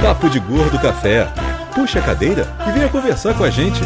Papo de Gordo Café. Puxa a cadeira e venha conversar com a gente.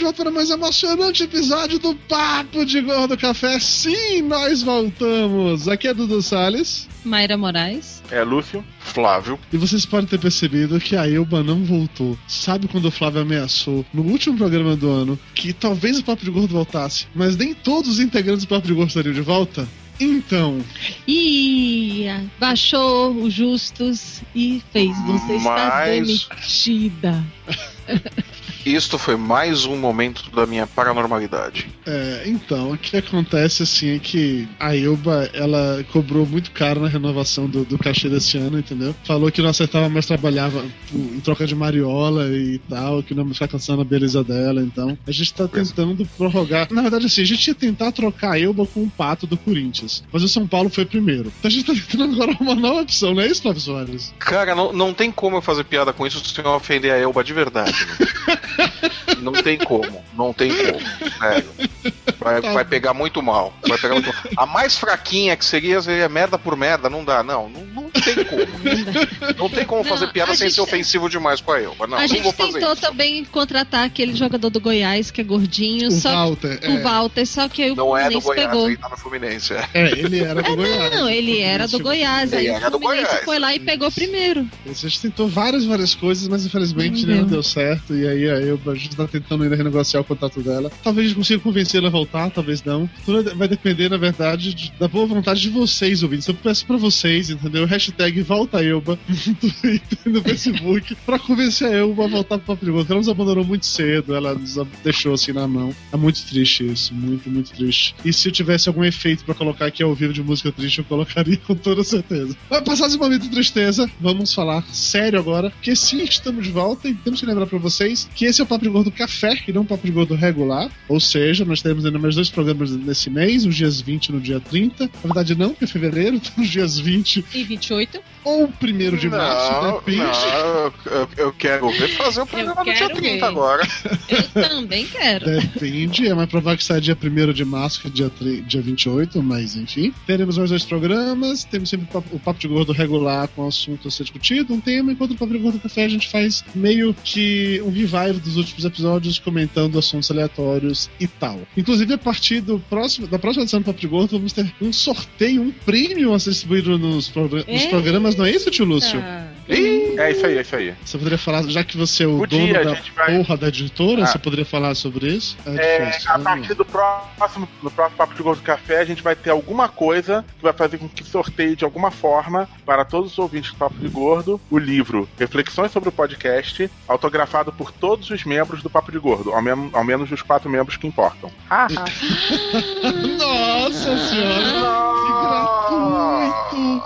Volta para mais emocionante episódio do Papo de Gordo Café. Sim, nós voltamos. Aqui é Dudu Salles. Mayra Moraes. É Lúcio. Flávio. E vocês podem ter percebido que a Elba não voltou. Sabe quando o Flávio ameaçou no último programa do ano que talvez o Papo de Gordo voltasse, mas nem todos os integrantes do Papo de Gordo estariam de volta? Então, E baixou os justos e fez você estar Mas- demitida. Isto foi mais um momento da minha paranormalidade. é, então, o que acontece assim é que a Elba, ela cobrou muito caro na renovação do, do cachê desse ano, entendeu? Falou que não acertava mais trabalhava em troca de mariola e tal, que não ia ficar cansando a beleza dela, então. A gente tá tentando prorrogar. Na verdade, assim, a gente ia tentar trocar a Elba com o Pato do Corinthians, mas o São Paulo foi primeiro. Então a gente tá tentando agora uma nova opção, não é isso, Flávio Soares? Cara, não, não tem como eu fazer piada com isso sem eu ofender a Elba de verdade. né? não tem como. Não tem como. Sério. Vai, vai pegar muito mal. Vai pegar muito mal. A mais fraquinha que seria, seria merda por merda. Não dá, não. Não, não tem como. Não tem como Não, fazer piada sem gente- ser ofensivo demais com a Elba. Não, a não gente vou fazer tentou isso. também contratar aquele jogador do Goiás que é gordinho, O só Walter, o é. Walter, só que aí o Não é do Goiás, pegou. aí tá no Fluminense. é. É, ele era do Goiás. Não, ele era do Goiás, aí Ele o era do Fluminense Goiás. foi lá e pegou primeiro. A gente tentou várias, várias coisas, mas infelizmente Não não deu. certo. E aí a Elba, a gente tá tentando ainda renegociar o contrato dela. Talvez a gente consiga convencer ela a voltar, talvez não. Tudo vai depender, na verdade, de- da boa vontade de vocês, ouvintes. Eu peço pra vocês, entendeu? Hashtag volta Elba no Twitter no Facebook pra convencer a Elba a voltar pro Gordo. Ela nos abandonou muito cedo, ela nos deixou assim na mão. É muito triste isso, muito, muito triste. E se eu tivesse algum efeito pra colocar aqui ao vivo de música triste, eu colocaria com toda certeza. Vai passar esse momento de tristeza, vamos falar sério agora, que sim, estamos de volta e temos que lembrar pra vocês que esse é o Papo de Gordo Café e não o Papo de Gordo regular. Ou seja, nós teremos ainda mais dois programas nesse mês, os dias 20 e no dia 30. Na verdade, não, porque é fevereiro, então os dias 20 E 28. ou 1 de março, Não, depende. não, eu, eu quero ver fazer o programa no dia quero 30 ver. agora. Eu também quero. Depende, é mais provável que saia dia 1 de março que dia, 3, dia 28, mas enfim. Teremos mais dois programas, temos sempre o Papo- o Papo de Gordo regular com o assunto a ser discutido, um tema, enquanto o Papo de Gordo Café a gente faz meio que um revive dos últimos episódios, comentando assuntos aleatórios e tal. Inclusive, a partir do próximo, da próxima edição do Papo de Gordo, vamos ter um sorteio, um prêmio a ser distribuído nos, progra- nos programas, não é isso, tio Lúcio? Ih, é isso aí, é isso aí. Você poderia falar, já que você é o Podia, dono a da gente vai- porra da editora, Ah. você poderia falar sobre isso? É, difícil, a lá. partir do próximo, do próximo Papo de Gordo Café, a gente vai ter alguma coisa que vai fazer com que sorteie de alguma forma para todos os ouvintes do Papo de Gordo o livro Reflexões sobre o Podcast, autografado por todos os membros do Papo de Gordo, ao, men- ao menos os quatro membros que importam. Nossa senhora! Que gratuito! Que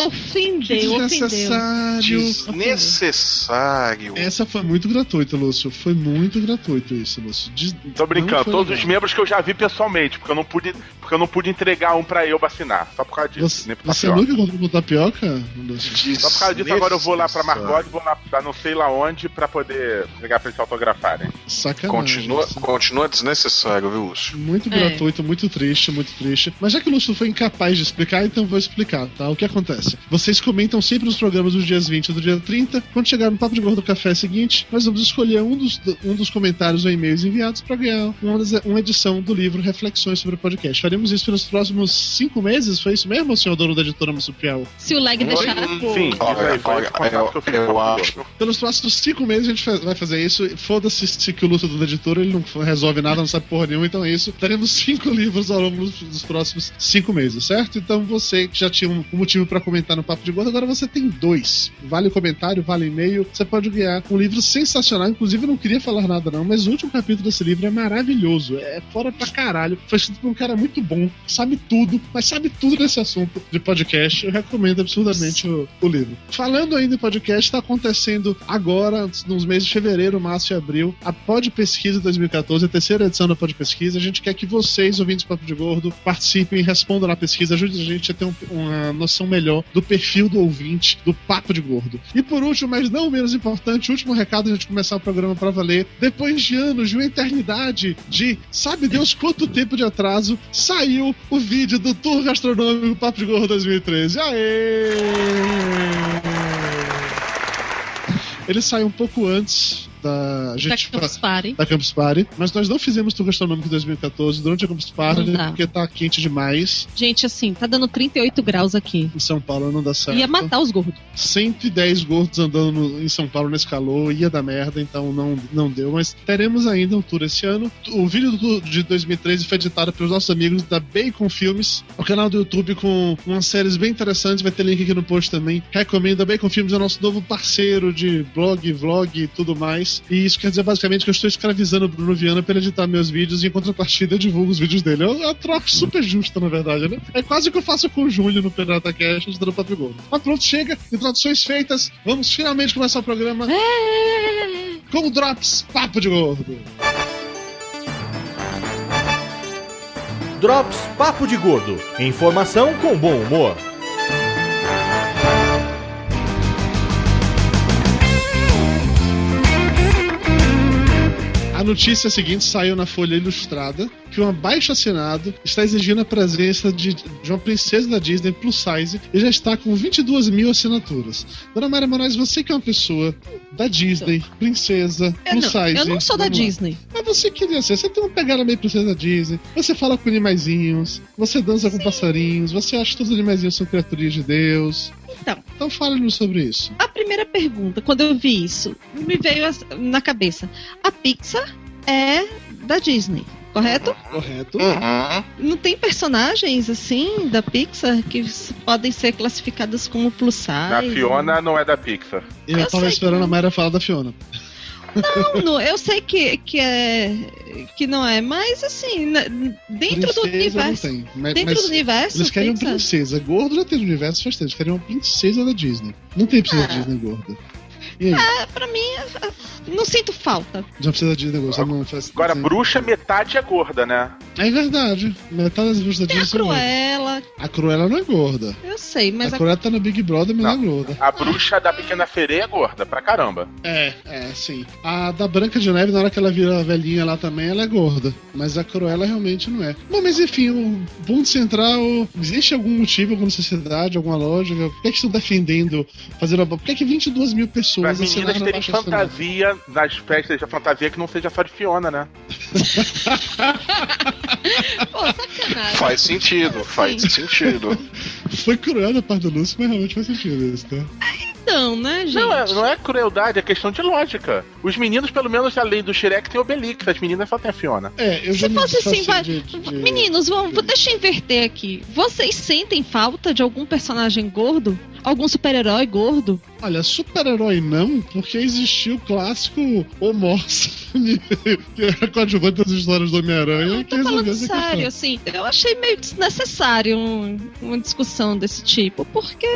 Ofendeu, ofendeu. desnecessário! Desnecessário. Essa foi muito gratuita, Lúcio. Foi muito gratuito isso, Lúcio. Des- Tô brincando, todos legal. os membros que eu já vi pessoalmente, porque eu não pude, porque eu não pude entregar um pra eu assinar. Só por causa disso. Você, você tapioca. nunca comprou tapioca, Lúcio? Só por causa disso, agora eu vou lá pra Margot, vou lá pra não sei lá onde pra poder pegar pra eles autografarem. Sacanagem. Continua, isso. continua desnecessário, viu, Lúcio? Muito É. gratuito, muito triste, muito triste. Mas já que o Lúcio foi incapaz de explicar, então eu vou explicar, tá? O que acontece? Vocês comentam sempre nos programas dos dias 20 e do dia 30. Quando chegar no Papo de Gordo Café seguinte, nós vamos escolher um dos, um dos comentários ou e-mails enviados para ganhar uma, uma edição do livro Reflexões sobre o Podcast. Faremos isso pelos próximos cinco meses? Foi isso mesmo, senhor dono da editora Massupial? Se o leg deixar. Sim, Olha, olha, eu, eu acho. Pelos próximos cinco meses a gente vai fazer isso. Foda-se se que o Lúcio do editor ele não resolve nada, não sabe porra nenhuma, então é isso. Teremos cinco livros ao longo dos, dos próximos cinco meses, certo? Então você que já tinha um, motivo pra comentar no Papo de Gordo, agora você tem dois. Vale o comentário, vale e-mail. Você pode ganhar um livro sensacional. Inclusive, eu não queria falar nada, não, mas o último capítulo desse livro é maravilhoso. É fora pra caralho. Foi escrito por um cara muito bom, sabe tudo, mas sabe tudo nesse assunto de podcast. Eu recomendo absurdamente o, o livro. Falando ainda em podcast, está acontecendo agora, nos meses de fevereiro, março e abril, a Pod Pesquisa 2014, a terceira edição da Pod Pesquisa. A gente quer que vocês, ouvintes do Papo de Gordo, participem, respondam na pesquisa, ajudem a gente a ter um, uma noção melhor do perfil do ouvinte, do Papo de Gordo. E por último, mas não menos importante, último recado antes de começar o programa para valer. Depois de anos, de uma eternidade de sabe Deus quanto tempo de atraso, saiu o vídeo do Tour Gastronômico Papo de Gordo 2013. Aê! Ele saiu um pouco antes da, gente da Campus Party. Da Campus Party. Mas nós não fizemos tour gastronômico em 2014 durante a Campus Party, porque tá quente demais. Gente, assim, tá dando 38 graus aqui. Em São Paulo não dá certo. Ia matar os gordos. 110 gordos andando no, em São Paulo nesse calor, ia dar merda, então não, não deu. Mas teremos ainda um tour esse ano. O vídeo do, de 2013 foi editado pelos nossos amigos da Bacon Filmes, o canal do YouTube com umas séries bem interessantes. Vai ter link aqui no post também. Recomendo. A Bacon Filmes é nosso novo parceiro de blog, vlog e tudo mais. E isso quer dizer basicamente que eu estou escravizando o Bruno Viana para editar meus vídeos e em contrapartida eu divulgo os vídeos dele. É uma troca super justa, na verdade, né? É quase o que eu faço com o Júlio no Pirata Cash editando Papo Gordo. Mas pronto, chega. Introduções feitas. Vamos finalmente começar o programa. Com o Drops Papo de Gordo. Drops Papo de Gordo. Informação com bom humor. Notícia seguinte saiu na Folha Ilustrada que um abaixo assinado está exigindo a presença de, de, uma princesa da Disney plus size e já está com 22 mil assinaturas. Dona Maria Moraes, você que é uma pessoa da Disney, princesa, eu plus não, size. Eu não sou da Disney. Mas você queria ser, você tem uma pegada meio princesa da Disney, você fala com animaizinhos, você dança com passarinhos, você acha que todos os animaizinhos são criaturas de Deus. Então, então fale-nos sobre isso. A primeira pergunta, quando eu vi isso, me veio na cabeça. A Pixar é da Disney, correto? Correto. Uhum. Não tem personagens assim da Pixar que podem ser classificadas como plus size? A Fiona não é da Pixar. Eu, eu tava esperando que... a Mayra falar da Fiona. Não, não, eu sei que, que é que não é, mas assim, dentro princesa do universo. Não tem. Mas, dentro mas do universo. Eles querem uma princesa. Gordo já tem no universo faz tempo. Eles querem uma princesa da Disney. Não tem princesa Ah. da Disney gorda. Ah, pra mim, não sinto falta. Já precisa Disney gorda. Não faz Agora, sim. bruxa, metade é gorda, né? É verdade. Metade das bruxas da a Disney são gordas. Cruella, A Cruella não é gorda. eu sei, mas a a Cruella tá no Big Brother, mas não, é gorda. A bruxa da pequena sereia é gorda, pra caramba. É, é, sim. A da Branca de Neve, na hora que ela vira velhinha lá também, ela é gorda. Mas a Cruella realmente não é. Bom, mas enfim, o ponto central. Existe algum motivo, alguma necessidade, alguma lógica? Por que, que estão defendendo fazer Por que, que 22 mil Pra pessoas meninas assinaram terem fantasia nas festas da fantasia que não seja só de Fiona, né? Pô, sacanagem. Faz sentido, faz Sim. sentido. Foi cruel da parte do Lúcio, mas realmente faz sentido isso, tá? Então, né, gente? Não, é, não é crueldade, é questão de lógica. Os meninos, pelo menos, além do Shrek, tem Obelix. As meninas só tem a Fiona. É, eu já Se fosse assim, disfarcei vai. de- de- Meninos, vamos, deixa eu inverter aqui. Vocês sentem falta de algum personagem gordo? Algum super-herói gordo? Olha, super-herói não, porque existiu o clássico Homorça, que era coadjuvante das histórias do Homem-Aranha. Tô falando sério, assim. Eu achei meio desnecessário um- uma discussão desse tipo, porque.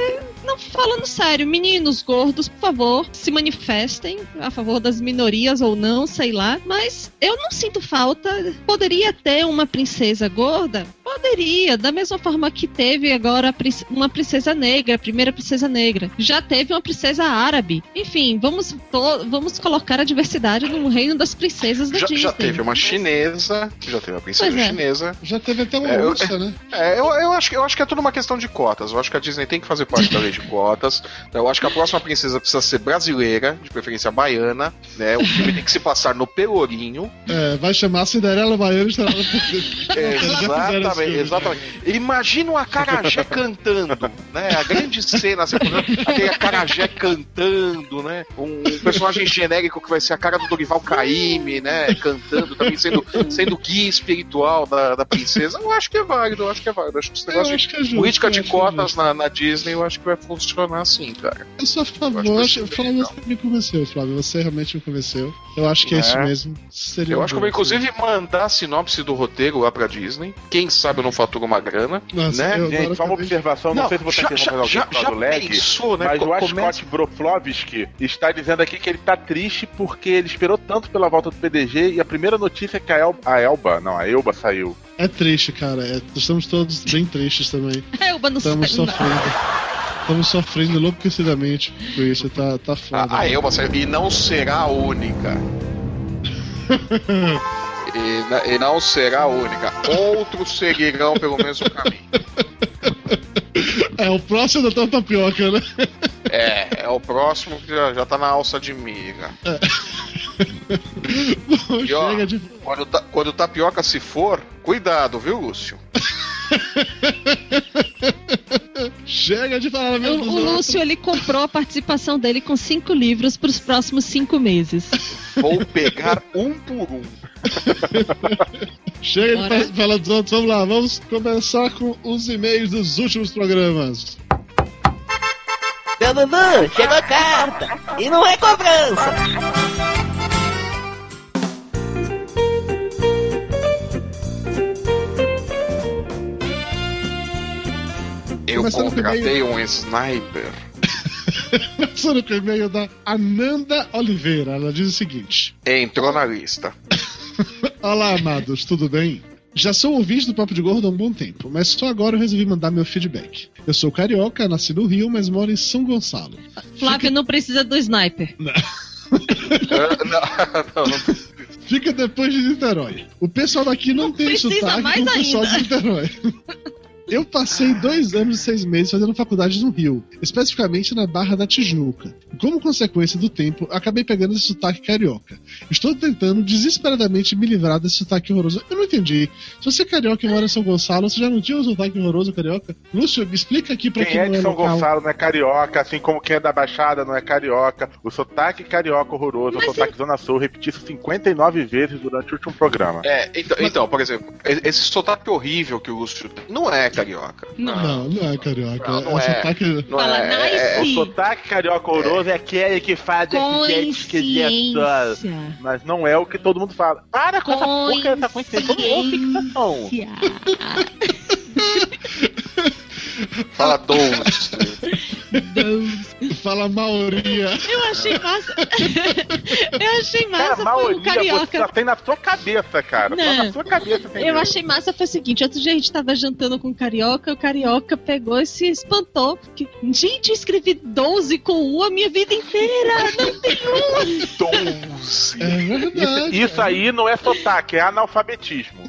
Não falando sério, meninos gordos, por favor, se manifestem a favor das minorias ou não, sei lá. Mas eu não sinto falta. Poderia ter uma princesa gorda? Poderia, da mesma forma que teve agora uma princesa negra, a primeira princesa negra. Já teve uma princesa árabe. Enfim, vamos, to- vamos colocar a diversidade no reino das princesas da Já, Disney. já teve uma chinesa, já teve uma princesa é. chinesa. Já teve até uma É, eu- ursa, né? É, eu, eu, acho, que- eu acho que é tudo uma questão de cotas. Eu acho que a Disney tem que fazer parte da lei de cotas. Eu acho que a próxima princesa precisa ser brasileira, de preferência baiana. Né? O filme tem que se passar no Pelourinho. É, vai chamar Cinderela Baiana É, esse exatamente, exatamente. Imagina o Acarajé cantando, né? A grande cena, assim, aquele Acarajé cantando, né? Um personagem genérico que vai ser a cara do Dorival Caymmi, né? Cantando, também sendo, sendo guia espiritual da, da princesa. Eu acho que é válido, eu acho que é válido. Eu acho que esse negócio de é política de é cotas na, na Disney, eu acho que vai funcionar assim, cara. Eu sou a favor, Eu acho legal. você me convenceu, Flávio. Você realmente me convenceu. Eu acho que é, isso É. mesmo. Seria Eu acho que eu vou inclusive mandar a sinopse do roteiro lá pra Disney. Quem sabe eu não fatura uma grana. Nossa, né? eu Gente, só uma acabei- observação, não, sei se você já, já, já, já do lag, pensou, né? mas Co- o começa- Scott Broflovski está dizendo aqui que ele tá triste porque ele esperou tanto pela volta do PDG e a primeira notícia é que a, El- a Elba, não, a Elba saiu. É triste, cara. é- estamos todos bem tristes também. Elba não Estamos sofrendo. Estamos sofrendo enlouquecidamente com isso. Tá, tá foda. A, a Elba saiu. E não será a única. e, e não será a única. Outros seguirão pelo mesmo caminho. É o próximo da tapioca, né? É, é o próximo que já, já tá na alça de miga. E ó, de. quando, quando o tapioca se for, cuidado, viu, Lúcio? Chega de falar O, meu o Lúcio ele comprou a participação dele com cinco livros para os próximos cinco meses. Vou pegar um por um. Chega de Bora. fa- falar dos outros. Vamos lá, vamos começar com os e-mails dos últimos programas. Dudu, chegou a carta! E não é cobrança! Eu contratei um sniper. Começando com o e-mail da Ananda Oliveira. Ela diz o seguinte: Entrou na lista. Olá, amados, tudo bem? Já sou ouvinte do Papo de Gordo há um bom tempo, mas só agora eu resolvi mandar meu feedback. Eu sou carioca, nasci no Rio, mas moro em São Gonçalo. Flávio não precisa do sniper. Ah, não, não, não. Fica depois de Niterói. O pessoal daqui não, Não tem precisa sotaque mais do pessoal ainda. de Niterói. Eu passei dois anos e seis meses fazendo faculdade no Rio, especificamente na Barra da Tijuca. Como consequência do tempo, acabei pegando esse sotaque carioca. Estou tentando desesperadamente me livrar desse sotaque horroroso. Eu não entendi. Se você é carioca e mora em São Gonçalo, você já não tinha um sotaque horroroso carioca? Lúcio, me explica aqui pra Quem quem é não de é São local. Gonçalo não é carioca, assim como quem é da Baixada não é carioca. O sotaque carioca horroroso, Mas o sotaque Zona Sul, repeti isso 59 vezes durante o último programa. É, então, então, por exemplo, esse sotaque horrível que o Lúcio tem não é carioca. Não. Não, não é carioca. Não, não é, é. sotaque. Não Fala, é, é- O nice. sotaque carioca horroroso é aquele que faz esse esquisito. Coincidência. Mas não é o que todo mundo fala. Para com essa porca, essa coincidência. Todo mundo fixação. Fala doce. Deus. Fala maioria. Eu achei massa. Eu achei Cara, massa a foi o maioria você carioca. só tem na sua cabeça, cara. Só Não. na sua cabeça tem Eu isso. achei massa foi o seguinte, outro dia a gente tava jantando com o Carioca, o Carioca pegou e se espantou. Porque, gente, eu escrevi 12 com U a minha vida inteira. Não tem U. Doce. É Isso, verdade. isso aí não é sotaque, é analfabetismo.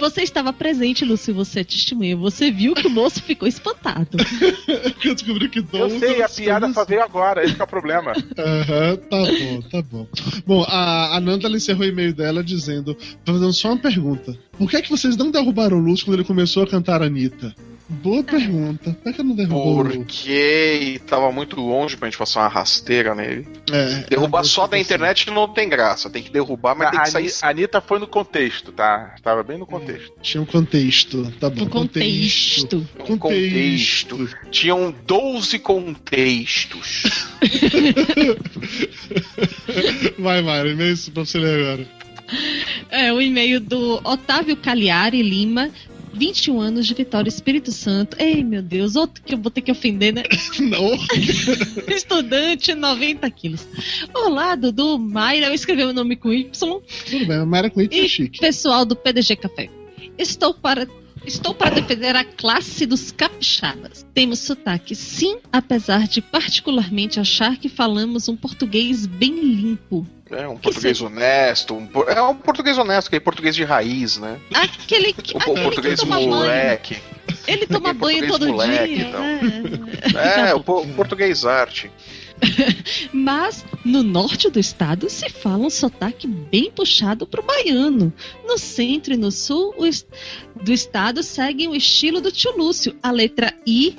Você estava presente, Lúcio, você é testemunha. Você viu que o moço ficou espantado. Eu descobri que Eu doze sei, a piada assim. só veio agora, esse que é o problema. Aham, tá bom, tá bom. Bom, a, a Nanda encerrou o e-mail dela dizendo, fazendo só uma pergunta. Por que é que vocês não derrubaram o Lúcio quando ele começou a cantar a Anitta? Boa pergunta. Por que não derrubou? Porque tava muito longe pra gente passar uma rasteira nele. É, Derrubar é, só da assim. internet não tem graça. Tem que derrubar, mas tem A que sair. A Anitta foi no contexto, tá? Tava bem no contexto. Tinha um contexto, tá bom. No contexto. Um contexto. Tinham 12 contextos. Vai, Mário, e-mail pra você ler agora. É o e-mail do Otávio Cagliari Lima. 21 anos de Vitória Espírito Santo. Ei, meu Deus, outro que eu vou ter que ofender, né? Não. Estudante, 90 quilos. Olá, Dudu, Mayra. Eu escrevi o nome com Y. Tudo bem, Mayra com isso é chique. pessoal do PDG Café. Estou para. Estou para defender a classe dos capixabas. Temos sotaque, sim, apesar de particularmente achar que falamos um português bem limpo. É um português honesto. um é um português honesto, que é português de raiz, né? Aquele, que- O aquele que português toma banho. moleque. Ele toma banho todo moleque, dia. então. é. É, o po- português arte. Mas no norte do estado se fala um sotaque bem puxado pro baiano. No centro e no sul o do estado seguem o estilo do tio Lúcio, a letra I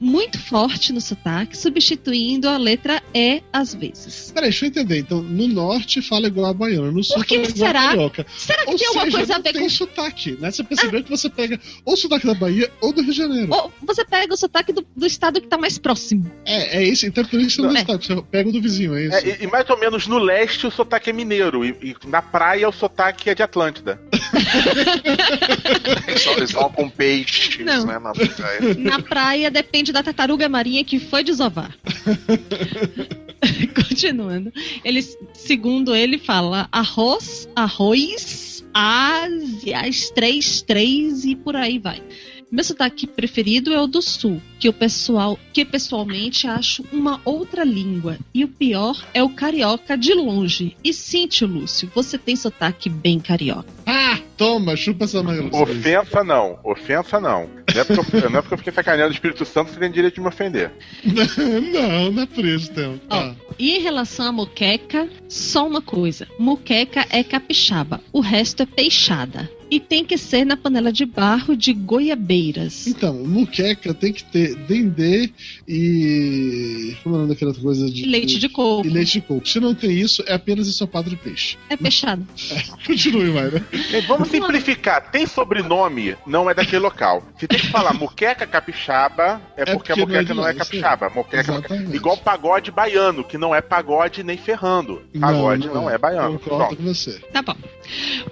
muito forte no sotaque, substituindo a letra E às vezes. Peraí, deixa eu entender. Então, no norte fala igual a baiana, no sul Por que fala igual será? a carioca. Será que Ou tem alguma seja, coisa a não ver tem com. sotaque, né? Você percebeu que você pega ou o sotaque da Bahia ou do Rio de Janeiro. Ou você pega o sotaque do, do estado que tá mais próximo. É, é isso. Então, por isso que você não É. está. Você pega o do vizinho, é isso. É, e, e mais ou menos no leste o sotaque é mineiro, e, e na praia o sotaque é de Atlântida. Eles vão com peixes, Não. né? Na praia. Na praia depende da tartaruga marinha que foi desovar. Continuando. Ele, segundo ele, fala arroz, arroz, Ásias, três, três e por aí vai. Meu sotaque preferido é o do sul, que o pessoal, que pessoalmente acho uma outra língua. E o pior é o carioca de longe. E sim, tio Lúcio, você tem sotaque bem carioca. Ah, toma, chupa essa manga. Ofensa não, ofensa não. Não é porque eu, não é porque eu fiquei sacaneando o Espírito Santo, você tem direito de me ofender. não, não é por isso, então. Ó, e em relação à moqueca, só uma coisa: moqueca é capixaba, o resto é peixada. E tem que ser na panela de barro de goiabeiras. Então, muqueca tem que ter dendê e. Como é o nome daquela coisa de. E leite de coco. E leite de coco. Se não tem isso, é apenas ensopado de peixe. É peixada. Continue, Mayra. Gente, vamos simplificar. Tem sobrenome, não é daquele local. Se tem que falar muqueca capixaba, é, porque, porque a não é muqueca de não lá, é capixaba. Moqueca, Exatamente. igual pagode baiano, que não é pagode nem ferrando. Pagode não, é baiano. Concordo com você. Tá bom.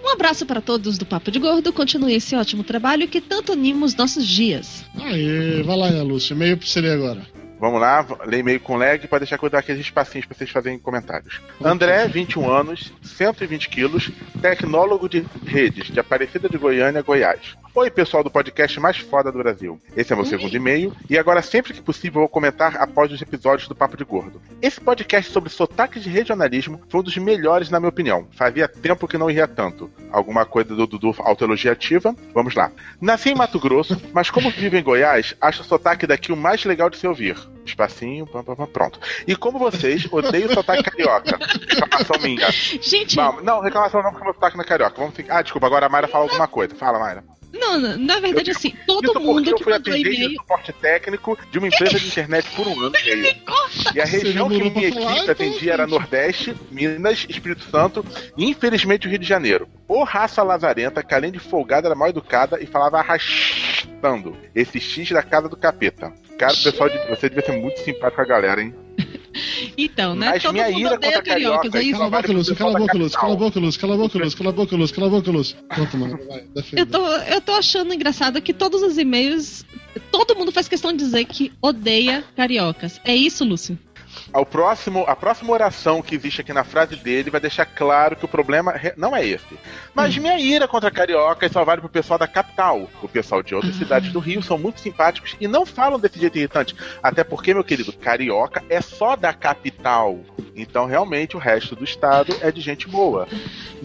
Um abraço para todos do Papo de Gordo. Continue esse ótimo trabalho que tanto anima os nossos dias. Aê, vai lá, Ana Lúcia. Meio pra você ler agora. Vamos lá, lê e-mail com lag para deixar eu dar aqueles espacinhos para vocês fazerem comentários. André, 21 anos, 120 quilos, tecnólogo de redes de Aparecida de Goiânia, Goiás. Oi, pessoal do podcast mais foda do Brasil. Esse é meu segundo e-mail e agora, sempre que possível, vou comentar após os episódios do Papo de Gordo. Esse podcast sobre sotaques de regionalismo foi um dos melhores, na minha opinião. Fazia tempo que não ria tanto. Alguma coisa do Dudu autoelogia ativa? Vamos lá. Nasci em Mato Grosso, mas como vivo em Goiás, acho o sotaque daqui o mais legal de se ouvir. Espacinho, pam, pam, pam, pronto. E como vocês, odeio o sotaque carioca. Reclamação minha. Gente, Vamos, não, reclamação não, porque meu sotaque não é carioca. Vamos ficar... Ah, desculpa, agora a Mayra fala alguma coisa. Fala, Mayra. Não, não, na verdade, Eu- assim, todo Isso mundo eu que fui mandou e-mail. suporte técnico de uma empresa de internet por um ano e meio. E a região que minha equipe então, atendia era. Nordeste, Minas, Espírito Santo e infelizmente o Rio de Janeiro. Ô raça lazarenta que além de folgada era mal educada e falava arrastando. Esse X da casa do capeta. Cara, o pessoal de você devia ser muito simpático com a galera, hein? Então, né? Mas todo minha mundo ira contra cariocas, carioca, é isso? Cala a boca, Lúcia. Cala a boca, Lúcia. Cala a boca, Lúcia. Cala a boca, Lúcia. Cala a boca, Lúcia. Cala a boca, Lúcia. Pronto, mano. Vai, defenda. Eu tô, eu tô achando engraçado que todos os e-mails. Todo mundo faz questão de dizer que odeia cariocas. É isso, Lúcio? Ao próximo, a próxima oração que existe aqui na frase dele vai deixar claro que o problema não é esse. Mas minha ira contra carioca só vale pro pessoal da capital. O pessoal de outras cidades do Rio são muito simpáticos e não falam desse jeito irritante. Até porque, meu querido, carioca é só da capital. Então, realmente, o resto do estado é de gente boa.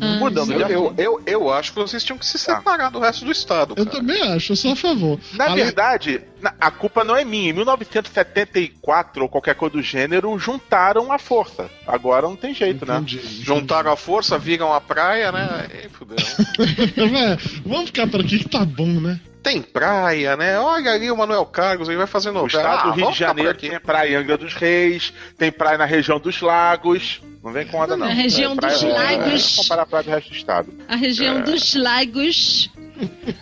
Ah, Mudando de Eu, eu, eu, eu acho que vocês tinham que se separar do resto do estado. Eu cara. também acho, eu sou a favor. Na Ale- verdade, a culpa não é minha. Em 1974 ou qualquer coisa do gênero, juntaram a força. Agora não tem jeito, né? Entendi, entendi. Juntaram a força, viram a praia, né? E fudeu. É, Vamos ficar por aqui que tá bom, né? Tem praia, né? Olha ali o Manuel Carlos, ele vai fazer O estado Ah, do Rio de Janeiro aqui. tem praia em Angra dos Reis, tem praia na região dos lagos. Não vem com onda, não. Na região É, praia- dos é, lagos. comparar a praia do resto do estado. A região dos lagos.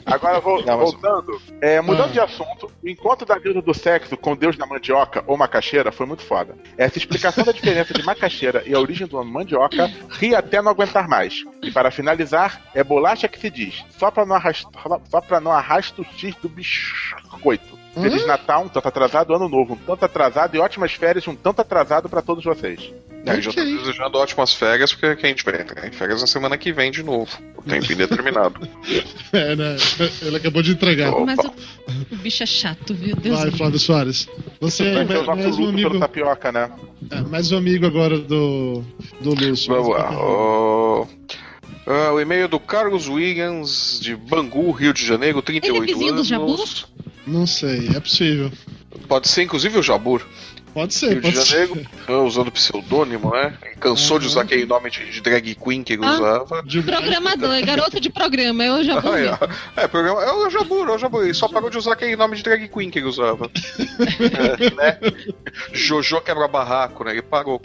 Agora, vou- Não, mas- voltando, é, mudando Ah. de assunto, o encontro da deusa do sexo com Deus da mandioca ou macaxeira foi muito foda. Essa explicação da diferença de macaxeira e a origem do nome mandioca ri até não aguentar mais. E para finalizar, é bolacha que se diz, só pra não arrastar, só pra não arrasta o X do biscoito. Feliz Natal, um tanto atrasado, Ano Novo, um tanto atrasado e ótimas férias, um tanto atrasado pra todos vocês. É, já tô desejando ótimas férias, porque que a gente vai entrar em férias na semana que vem de novo. O tempo indeterminado. É, né? Ele acabou de entregar. Opa. Mas o, o bicho é chato, viu? Deus Vai. Flávio Soares. Você é Vai ter o mais, nosso mais um luto pelo amigo. tapioca, né? é, mais um amigo agora do, do Lúcio. Vamos lá. Ah, o e-mail do Carlos Williams, de Bangu, Rio de Janeiro, 38 Ele é vizinho do anos. Jabu? Não sei, é possível. Pode ser, inclusive, o Jabur. Pode ser, Rio de pode Janeiro, ser. ah, usando pseudônimo, né? Ele cansou de Uhum. usar aquele nome de, de drag queen que ele Ah. usava. De- Programador, é garota de programa, eu já vou Ah, é. É, programa, é o Jabur, é o Jabur. Ele só parou de usar aquele nome de drag queen que ele usava. É, né? Jojo quebra barraco, né? Ele parou.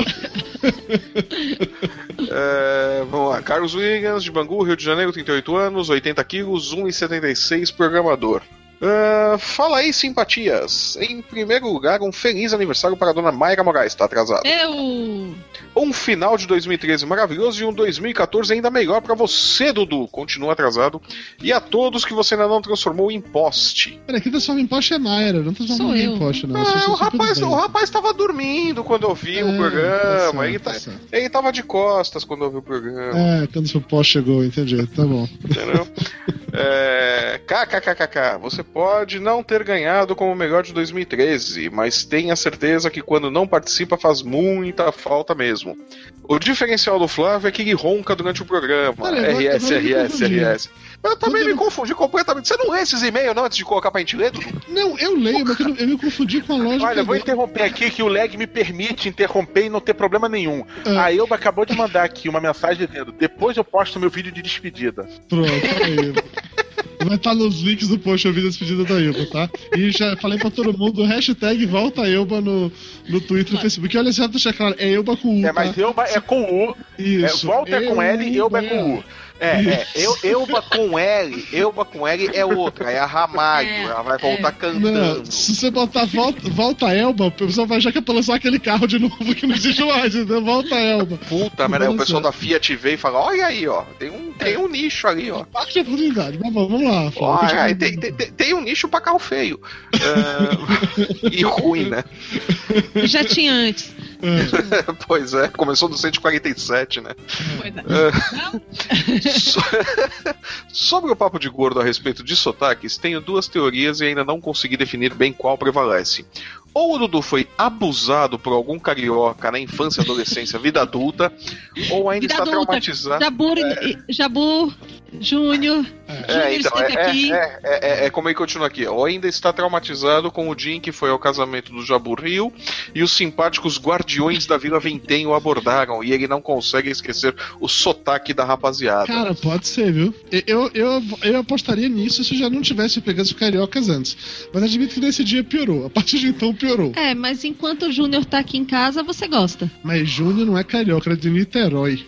É, vamos lá. Carlos Williams, de Bangu, Rio de Janeiro, 38 anos, 80 quilos, 1,76 programador. Ah, fala aí, simpatias. Em primeiro lugar, um feliz aniversário para a dona Mayra Moraes, tá atrasado. Eu. Um final de 2013 maravilhoso e um 2014 ainda melhor para você, Dudu. Continua atrasado. E a todos que você ainda não transformou em poste. Peraí, quem transforma em poste é Mayra, não eu. em poste, não. Ah, sou- o, rapaz, o rapaz tava dormindo quando eu vi o É, programa. tá ele, certo, tá- tá ele tava de costas quando eu vi o programa. É, quando seu poste chegou, entendi. Tá bom. Entendeu? É, KKKKK, você pode não ter ganhado como o melhor de 2013, mas tenha certeza que quando não participa faz muita falta mesmo. O diferencial do Flávio é que ele ronca durante o programa. Eu eu RS, RS. RS. Eu também Tudo- me confundi completamente. Você não lê esses e-mails não antes de colocar pra gente ler? Não, eu leio, mas eu, eu me confundi com a lógica. Olha, eu vou do- interromper aqui que o leg me permite interromper e não ter problema nenhum. Ah. A Elba acabou de mandar aqui uma mensagem dizendo: depois eu posto meu vídeo de despedida. Pronto, aí. Vai estar nos links do post ouvindo a despedida da Elba, tá? E já falei pra todo mundo, hashtag volta Elba no, no Twitter e no Facebook. E olha, só deixar claro, é Elba com U, É, mas tá? Elba é com U, é, Isso. volta é com L e Elba é com U. É, é, eu, Elba com L, Elba com L é outra, é a Ramalho, É, ela vai voltar é. cantando. Não, se você botar volta, volta Elba, o pessoal vai achar que é pra lançar aquele carro de novo que não existe mais, entendeu? Volta Elba. Puta, mas aí o Vamos pessoal da Fiat vê e fala: olha aí, ó, tem um, tem um nicho ali, ó. Parque de oportunidade. Mas vamos lá, Flávio, Olha, aí tem, tem, tem um nicho pra carro feio. É, e ruim, né? Já tinha antes. É. pois é, começou do 147, né? Pois é. So- Sobre o papo de gordo a respeito de sotaques, tenho duas teorias e ainda não consegui definir bem qual prevalece. Ou o Dudu foi abusado por algum carioca na infância, adolescência, vida adulta, ou ainda Vida está adulta. traumatizado. Jabur, Jabu Júnior. É, Júnior então, esteve é, aqui. é, é, é, é como ele continua aqui. Ou ainda está traumatizado com o dia em que foi ao casamento do Jabu Rio e os simpáticos guardiões da Vila Ventém o abordaram e ele não consegue esquecer o sotaque da rapaziada. Cara, pode ser, viu? Eu, eu, eu apostaria nisso se já não tivesse pegado os cariocas antes. Mas admito que nesse dia piorou. A partir de então piorou. É, mas enquanto o Júnior tá aqui em casa, você gosta. Mas Júnior não é carioca, é de Niterói.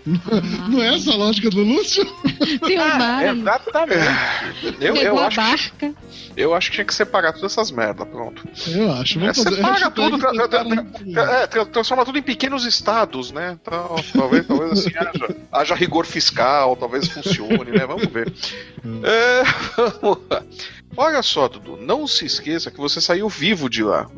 Não é essa a lógica do Lúcio? Tem mar ali. Exatamente. eu, eu, acho que, barca. eu acho que tinha que separar todas essas merda, pronto. Eu acho. É, Vamos fazer separa tudo, tra- tra- tra- é, tra- transforma tudo em pequenos estados, né? Então, talvez, talvez assim haja, haja rigor fiscal, talvez funcione, né? Vamos ver. É, vamos lá. Olha só, Dudu, não se esqueça que você saiu vivo de lá.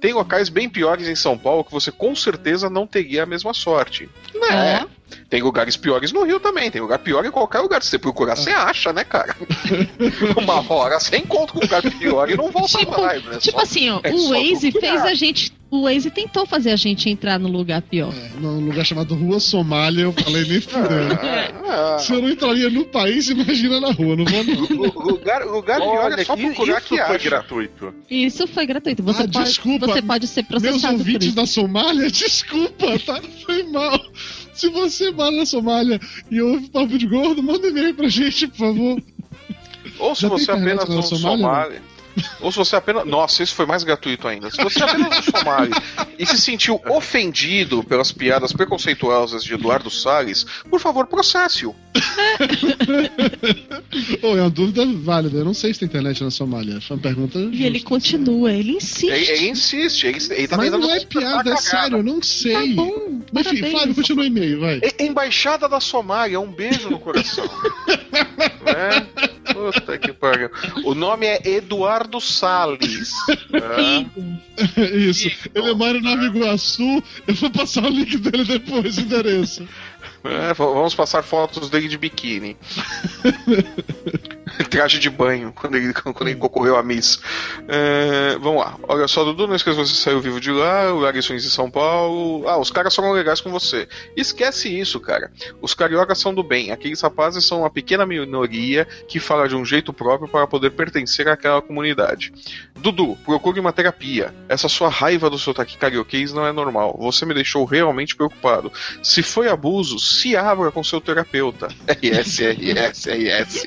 Tem locais bem piores em São Paulo que você com certeza não teria a mesma sorte. Né? Tem lugares piores no Rio também, tem lugar pior em qualquer lugar. Se você procurar, você acha, né, cara? Uma hora você encontra um lugar pior e não volta Tipo, mais, né? tipo Só- assim, ó, é o Waze procurar. fez a gente. O Waze tentou fazer a gente entrar no lugar pior. É, num lugar chamado Rua Somália, eu falei nem fudendo. Ah, ah. Se eu não entraria no país, imagina na rua, não vou não. Lu- lugar, lugar pior Olha, é só que procurar isso que foi acha. gratuito. Isso foi gratuito. Você, Ah, pode, desculpa. você pode ser Meus processado por ouvintes isso. da Somália, desculpa, tá? Foi mal. Se você mora na Somália e ouve papo de gordo, manda um e-mail pra gente, por favor. Ou se Já você apenas na no Somália, Somali. Ou se você apenas. Nossa, isso foi mais gratuito ainda. Se você apenas no Somali e se sentiu ofendido pelas piadas preconceituosas de Eduardo Salles, por favor, processe-o. Ô, é uma dúvida válida. Eu não sei se tem internet na Somália. Foi uma pergunta. E ele justa. continua, ele insiste. Ele, ele insiste, ele, ele tá Mas não é piada, é sério, eu não Tá sei. bom. Mas, enfim, parabéns. Flávio, continua o e-mail, vai. E- Embaixada da Somália, um beijo no coração. né? Puta que pariu. O nome é Eduardo Salles. né? Isso. Ele mora em Nova Iguaçu. Eu vou passar o link dele depois, o endereço. É, vamos passar fotos dele de biquíni. Traje de banho, quando ele, quando ele concorreu à Miss. É, vamos lá. Olha só, Dudu, não esqueça que você saiu vivo de lá, lugares ruins em São Paulo. Ah, os caras foram legais com você. Esquece isso, cara. Os cariocas são do bem. Aqueles rapazes são uma pequena minoria que fala de um jeito próprio para poder pertencer àquela comunidade. Dudu, procure uma terapia. Essa sua raiva do sotaque carioquês não é normal. Você me deixou realmente preocupado. Se foi abuso, se abra com seu terapeuta. RS, RS, RS.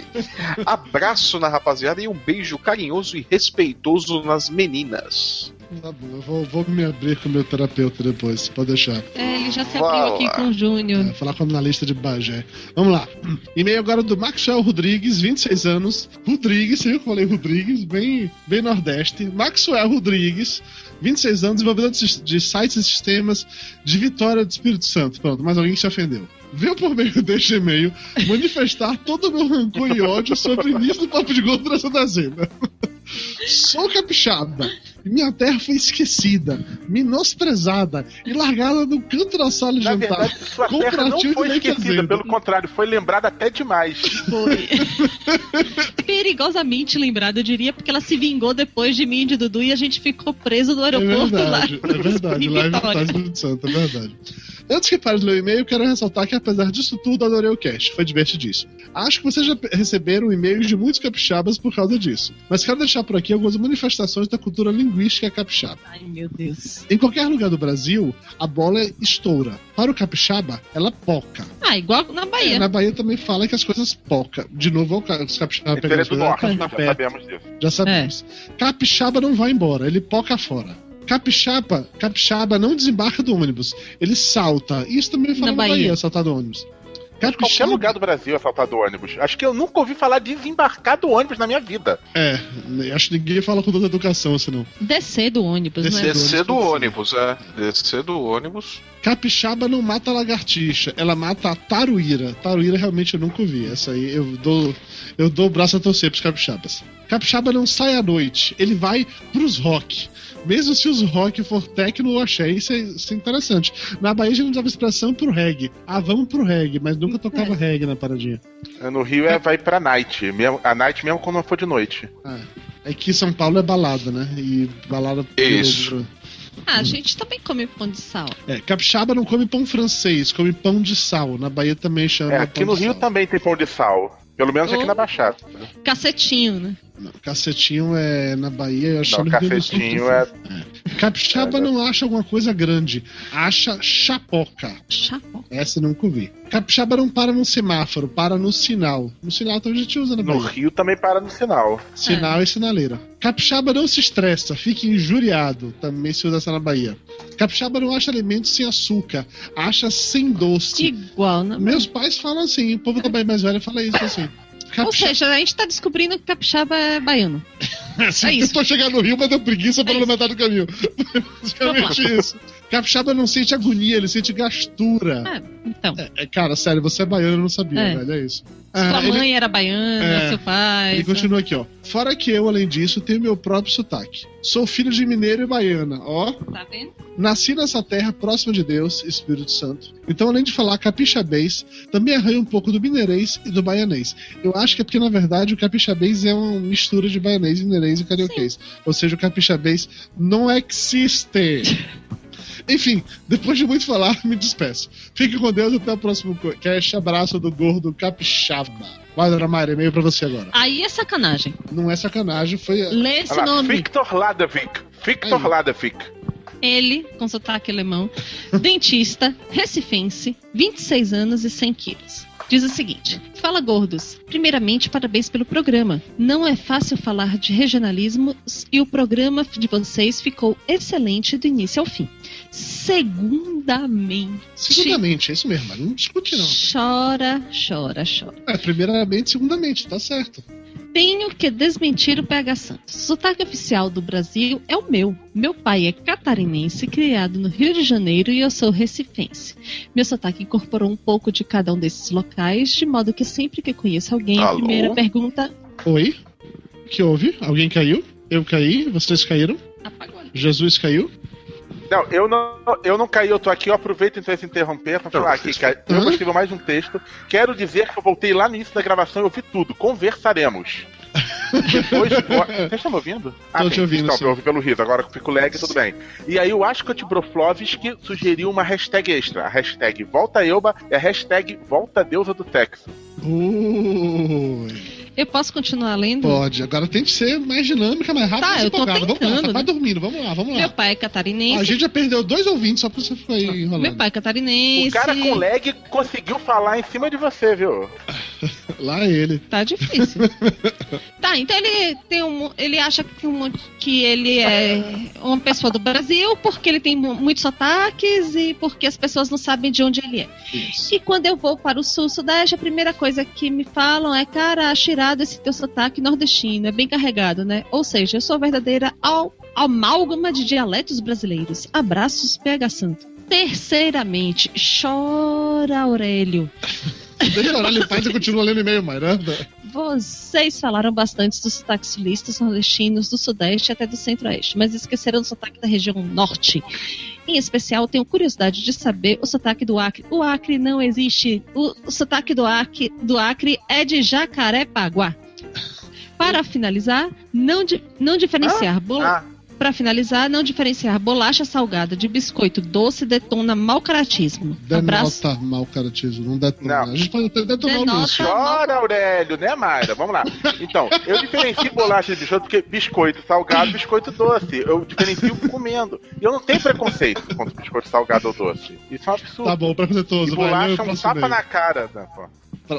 Abraço na rapaziada e um beijo carinhoso e respeitoso nas meninas. Tá bom, eu vou, vou me abrir com o meu terapeuta depois, pode deixar. É, ele já se abriu aqui com o Júnior. É, falar com a analista de Bagé. Vamos lá. E-mail agora do Maxwell Rodrigues, 26 anos. Rodrigues, você viu que eu falei Rodrigues? Bem, bem nordeste. Maxwell Rodrigues, 26 anos, desenvolvedor de, sites e sistemas de Vitória do Espírito Santo. Pronto, mais alguém se ofendeu. Veio por meio deste e-mail manifestar todo o meu rancor e ódio sobre o início do Papo de Gordo da Santa Zena. Sou capixaba minha terra foi esquecida, menosprezada e largada no canto da sala de Na jantar. verdade, sua terra não foi esquecida, azedo. pelo contrário, foi lembrada até demais. Foi. Perigosamente lembrado, eu diria, porque ela se vingou depois de mim e de Dudu e a gente ficou preso no É aeroporto lá. verdade, é verdade. Lá em. Vitória, Espírito Santo, é verdade. Antes que pare de ler o e-mail, quero ressaltar que apesar disso tudo, adorei o cast. Foi divertidíssimo. Acho que vocês já receberam e-mails de muitos capixabas por causa disso. Mas quero deixar por aqui algumas manifestações da cultura linguística capixaba. Ai, meu Deus. Em qualquer lugar do Brasil, a bola estoura. Para o capixaba, ela poca. Ah, igual na Bahia. Na Bahia também fala que as coisas poca. De novo, os capixabas ele é do norte, já sabemos disso. Já sabemos. Capixaba não vai embora, ele poca fora. Capixaba, capixaba não desembarca do ônibus, ele salta. Isso também fala Na na Bahia, Bahia. saltar do ônibus. Qualquer Capixaba, lugar do Brasil é assaltado ônibus. Acho que eu nunca ouvi falar de desembarcar do ônibus na minha vida. É, acho que ninguém fala com toda a educação assim não. Descer do ônibus, Descer né? do- Descer do ônibus, é. Descer do ônibus. Capixaba não mata a lagartixa, ela mata a taruíra. Taruíra realmente eu nunca ouvi. Essa aí eu dou, eu dou o braço a torcer pros capixabas. Capixaba não sai à noite, ele vai pros rock. Mesmo se os rock for techno ou axé, isso é, isso é interessante. Na Bahia a gente usava expressão pro reggae. Ah, vamos pro reggae, mas nunca tocava reggae na paradinha. No Rio é vai pra night. A night mesmo quando não for de noite. É que São Paulo é balada, né? E balada. Isso. Ah, a gente também come pão de sal. É, capixaba não come pão francês, come pão de sal. Na Bahia também chama. É, aqui pão no de Rio sal. também tem pão de sal. Pelo menos aqui Oh. na Baixada. Cacetinho, né? Não, cacetinho é na Bahia, eu acho que Não, no cacetinho também. é. Capixaba É, não acha alguma coisa grande, acha chapoca. Chapó. Essa eu nunca ouvi. Capixaba não para no semáforo, para no sinal. No sinal também a gente usa na No Bahia. Rio também para no sinal. Sinal e sinaleira. Capixaba não se estressa, fica injuriado. Também se usa essa na Bahia. Capixaba não acha alimentos sem açúcar, acha sem doce. Igual Meus pais falam assim, o povo da Bahia mais velha fala isso assim. Ou Capixaba... seja, a gente tá descobrindo que capixaba é baiano. assim, é isso. tentou chegar no Rio, mas deu preguiça pela É isso. metade do caminho. Basicamente isso. Capixaba não sente agonia, ele sente gastura. Ah, então. É, é, cara, sério, você é baiano, eu não sabia, É. velho, é isso. Sua Ah, ele- mãe era baiana, É. seu pai. Ele continua aqui, ó. Fora que eu, além disso, tenho meu próprio sotaque. Sou filho de mineiro e baiana, ó. Tá vendo? Nasci nessa terra próxima de Deus, Espírito Santo. Então, além de falar capixabês, também arranho um pouco do mineirês e do baianês. Eu acho que é porque, na verdade, o capixabês é uma mistura de baianês, mineirês e carioquês. Ou seja, o capixabês não existe. Enfim, depois de muito falar, me despeço. Fique com Deus até o próximo cast. Abraço do gordo capixaba. Vai, dona Mayra, e-mail pra você agora. Aí é sacanagem. Não é sacanagem, foi. Lê esse Olha lá, nome. Victor Ladovic. Victor Aí. Ladovic. Ele, com sotaque alemão, dentista, recifense, 26 anos e 100 quilos. Diz o seguinte: Fala gordos. Primeiramente, parabéns pelo programa. Não é fácil falar de regionalismos e o programa de vocês ficou excelente do início ao fim. Segundamente, Segundamente, é isso mesmo, não discute não. chora, chora, chora. É, primeiramente, segundamente, tá certo. Tenho que desmentir o PH Santos. O sotaque oficial do Brasil é o meu. Meu pai é catarinense, criado no Rio de Janeiro e eu sou recifense. Meu sotaque incorporou um pouco de cada um desses locais, de modo que sempre que conheço alguém, a Alô? primeira pergunta. Oi? O que houve? Alguém caiu? Eu caí? Vocês caíram? Apagou. Jesus caiu? Não, eu não, eu não caí, eu tô aqui, eu aproveito então esse interromper pra falar aqui, cara. Eu Hã? vou escrever mais um texto. Quero dizer que eu voltei lá no início da gravação e ouvi tudo. Conversaremos. Depois, vocês estão me ouvindo? Tô te ouvindo, Não, sim. eu ouvi pelo riso, agora que fico lag, tudo bem. E aí o Ascot Broflovski sugeriu uma hashtag extra. A hashtag Volta Elba e a hashtag Volta Deusa do Texo. Ui. Eu posso continuar lendo? Pode. Agora tem que ser mais dinâmica, mais rápida. Tá, mais eu tô empolgada. Vamos lá, tentando, vai né? dormindo. Vamos lá, vamos lá. Meu pai é A catarinense. gente já perdeu dois ouvintes só pra você ficar aí enrolando. Meu pai é catarinense. O cara com lag conseguiu falar em cima de você, viu? Lá ele. Tá difícil. tá, então ele tem um. Ele acha que, um- que ele é uma pessoa do Brasil porque ele tem mu- muitos sotaques e porque as pessoas não sabem de onde ele é. Isso. E quando eu vou para o sul-sudeste, a primeira coisa que me falam é: cara, acho irado esse teu sotaque nordestino, é bem carregado, né? Ou seja, eu sou a verdadeira al- amálgama de dialetos brasileiros. Abraços, PH Santo. Terceiramente, chora Aurélio. Em paz e continua lendo e-mail, Miranda. Vocês falaram bastante dos sotaques sulistas, nordestinos, do sudeste até do centro-oeste, mas esqueceram do sotaque da região norte. Em especial, tenho curiosidade de saber o sotaque do Acre. O Acre não existe. O, o sotaque do Acre, do Acre é de Jacarepaguá. Para finalizar, não, di- não diferenciar bola. Ah, Para finalizar, não diferenciar bolacha salgada de biscoito doce detona mau caratismo. Abraço. Denota mal caratismo, não detona. Não. A gente pode até detonar o Denota. Lúcio. chora, Aurélio, né, Mayra? Vamos lá. Então, eu diferencio bolacha de biscoito porque biscoito salgado, biscoito doce. Eu diferencio comendo. E eu não tenho preconceito contra biscoito salgado ou doce. Isso é um absurdo. Tá bom, preconceituoso. E o bolacha é um tapa e-mail. na cara, né, pô.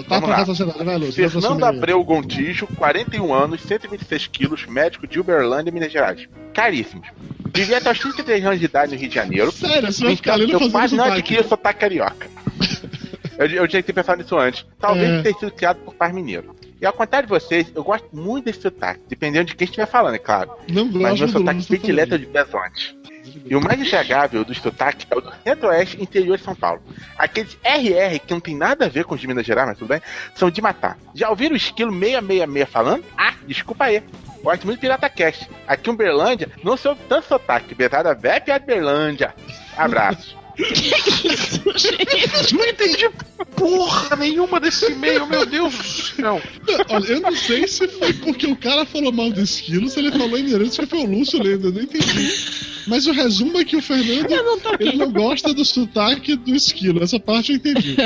Tá Vamos pra lá. vai, Lúcio. próximo Fernando. Abreu Gontijo, 41 anos, 126 quilos, médico de Uberlândia, Minas Gerais. Caríssimos. Vivia até os 33 anos de idade no Rio de Janeiro. Sério, você vai ficar Então, lendo eu quase não adquiri sotaque carioca. eu, eu tinha que ter pensado nisso antes. Talvez É. ter sido criado por pais mineiro. E ao contrário de vocês, eu gosto muito desse sotaque, dependendo de quem estiver falando, é claro. Não Mas gosto meu do sotaque predileto é de Bezonte. E o mais enxergável dos sotaques é o do centro-oeste interior de São Paulo. Aqueles RR que não tem nada a ver com os de Minas Gerais, mas tudo bem, são de matar. Já ouviram o esquilo 666 falando? Ah, desculpa aí. Gosto muito do Pirata Cast. Aqui em Berlândia, não sou tanto sotaque. Betada velha piada de Berlândia. Abraço. Não entendi porra nenhuma desse e-mail, meu Deus do céu. Olha, eu não sei se foi porque o cara falou mal do esquilo, se ele falou inerente, se foi o Lúcio lendo, eu não entendi. Mas o resumo é que o Fernando, não ele não gosta do sotaque do esquilo. Essa parte eu entendi.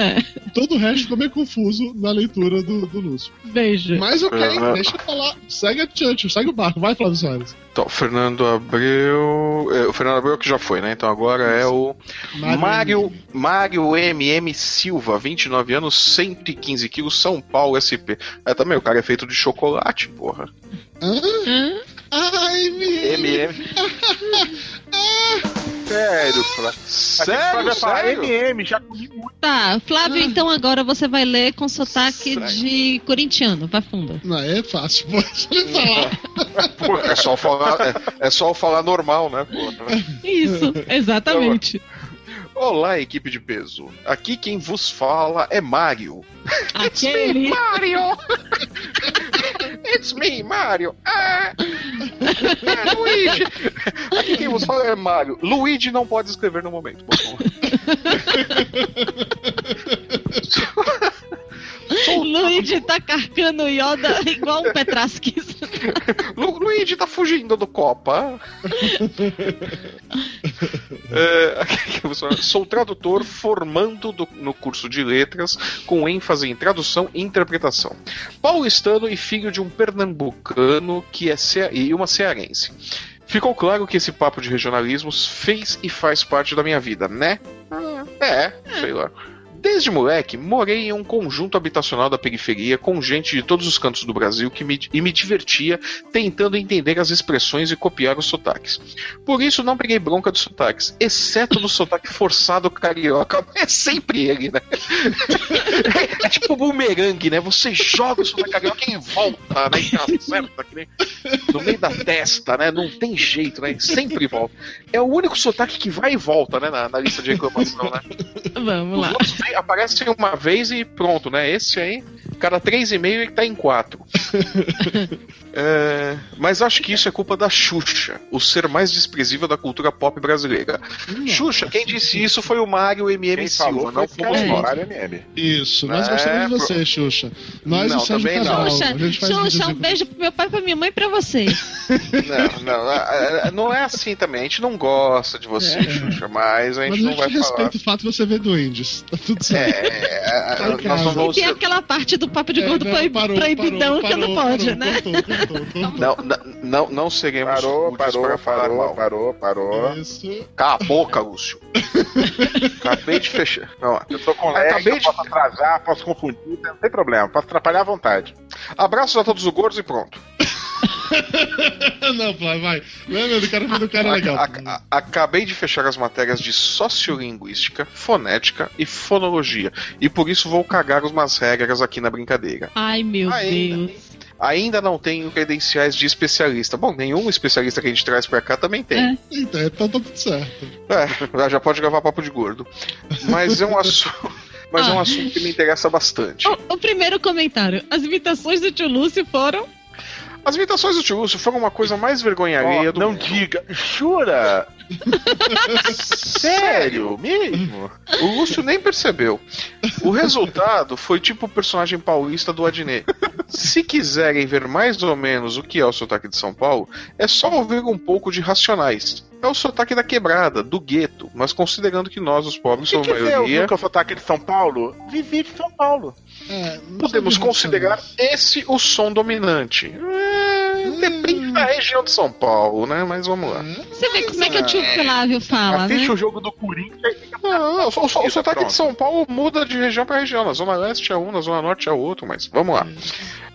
Todo o resto ficou meio confuso na leitura do, do Lúcio. Beijo. Mas ok, Uhum. deixa eu falar. Segue a segue o barco. Vai, Flávio Soares. Então, Fernando Abreu. é, o Fernando Abreu que já foi, né? Então agora é o Mário, Mário MM Silva, 29 anos, 115 quilos, São Paulo SP. É também, o cara é feito de chocolate, porra. Hã? Ai, me. MM. Sério, Flávio. Flávio Sério, ia falar sério? MM, já comi muito. Tá, Flávio, então agora você vai ler com sotaque Sério? de corintiano. Vai fundo. Não, é fácil, pode ele falar. Porra, é só falar, é, é só falar normal, né, porra? Isso, exatamente. Olá, equipe de peso. Aqui quem vos fala é Mario. Aquele. Mario! It's me, Mario! Ah! Luigi! Aqui quem vos fala é Mario. Luigi não pode escrever no momento, por favor. Luigi tá carcando o Yoda igual um Petrasquis. Lu- Luigi tá fugindo do Copa. É, sou tradutor formando do- no curso de letras com ênfase em tradução e interpretação. Paulistano e filho de um pernambucano que é e uma cearense. Ficou claro que esse papo de regionalismos fez e faz parte da minha vida, né? É, sei lá. Desde moleque, morei em um conjunto habitacional da periferia com gente de todos os cantos do Brasil que me, e me divertia tentando entender as expressões e copiar os sotaques. Por isso não peguei bronca dos sotaques, exceto do sotaque forçado carioca. É sempre ele, né? É, é tipo bumerangue, né? Você joga o sotaque carioca e volta, né? E acerta, que nem no meio da testa, né? Não tem jeito, né? Sempre volta. É o único sotaque que vai e volta, né? Na, na lista de reclamação, né? Vamos Os lá. outros aparecem uma vez e pronto, né? Esse aí, cada três e meio ele tá em quatro. É, mas acho que isso é culpa da Xuxa, o ser mais desprezível da cultura pop brasileira. Xuxa, quem disse isso foi o Mário MM Quem Silva, falou não foi fomos É. Mário MM. Isso, nós É, gostamos de pro- você, Xuxa. Nós Não, também não. Xuxa, a Xuxa, um beijo pro meu pai, pra minha mãe e pra vocês. Não, não, é- é- não é assim também. A gente não gosta de você, Xuxa, mas a Mas gente a não gente vai falar. respeita o fato de você ver duendes. Tá tudo certo. É, é, nós casa. não E tem aquela parte do Papo de É, Gordo não, foi parou, proibidão parou, que não pode, parou, né? cortou, cortou, cortou. Não, não, não, não seguimos Parou, parou, parou, parou, parou. Isso. Cala a boca, Lúcio. Acabei de fechar. Não, Eu tô com Acabei lag, eu de- posso atrasar, posso confundir, não tem problema, posso atrapalhar à vontade. abraços a todos os gordos e pronto. Não, Flávio, vai. Lembra do cara do cara legal. A- a- acabei de fechar as matérias de sociolinguística, fonética e fonologia. E por isso vou cagar umas regras aqui na brincadeira. Ai, meu Ainda. Deus. Ainda não tenho credenciais de especialista. Bom, nenhum especialista que a gente traz pra cá também tem. É. Então, então tá tudo certo. É, já pode gravar papo de gordo. Mas é um assunto. Mas é um Ah. assunto que me interessa bastante. O, o primeiro comentário. As imitações do tio Lúcio foram. As imitações do tio Lúcio foram uma coisa mais vergonha alheia Ó, do não mundo. diga, jura? Sério, mesmo? O Lúcio nem percebeu. O resultado foi tipo o personagem paulista do Adnet. Se quiserem ver mais ou menos o que é o sotaque de São Paulo, é só ouvir um pouco de Racionais. É o sotaque da quebrada, do gueto, mas considerando que nós, os pobres, somos a maioria, que eu sotaque de São Paulo, visite São Paulo. É, podemos considerar esse o som dominante. É, depende da região de São Paulo, né? Mas vamos lá. Você vê como é que o tio Flávio fala, Assiste né? o jogo do Corinthians e Não, não, o, o, o Isso, sotaque pronto. de São Paulo muda de região para região. Na Zona Leste é um, na Zona Norte é outro, mas vamos lá.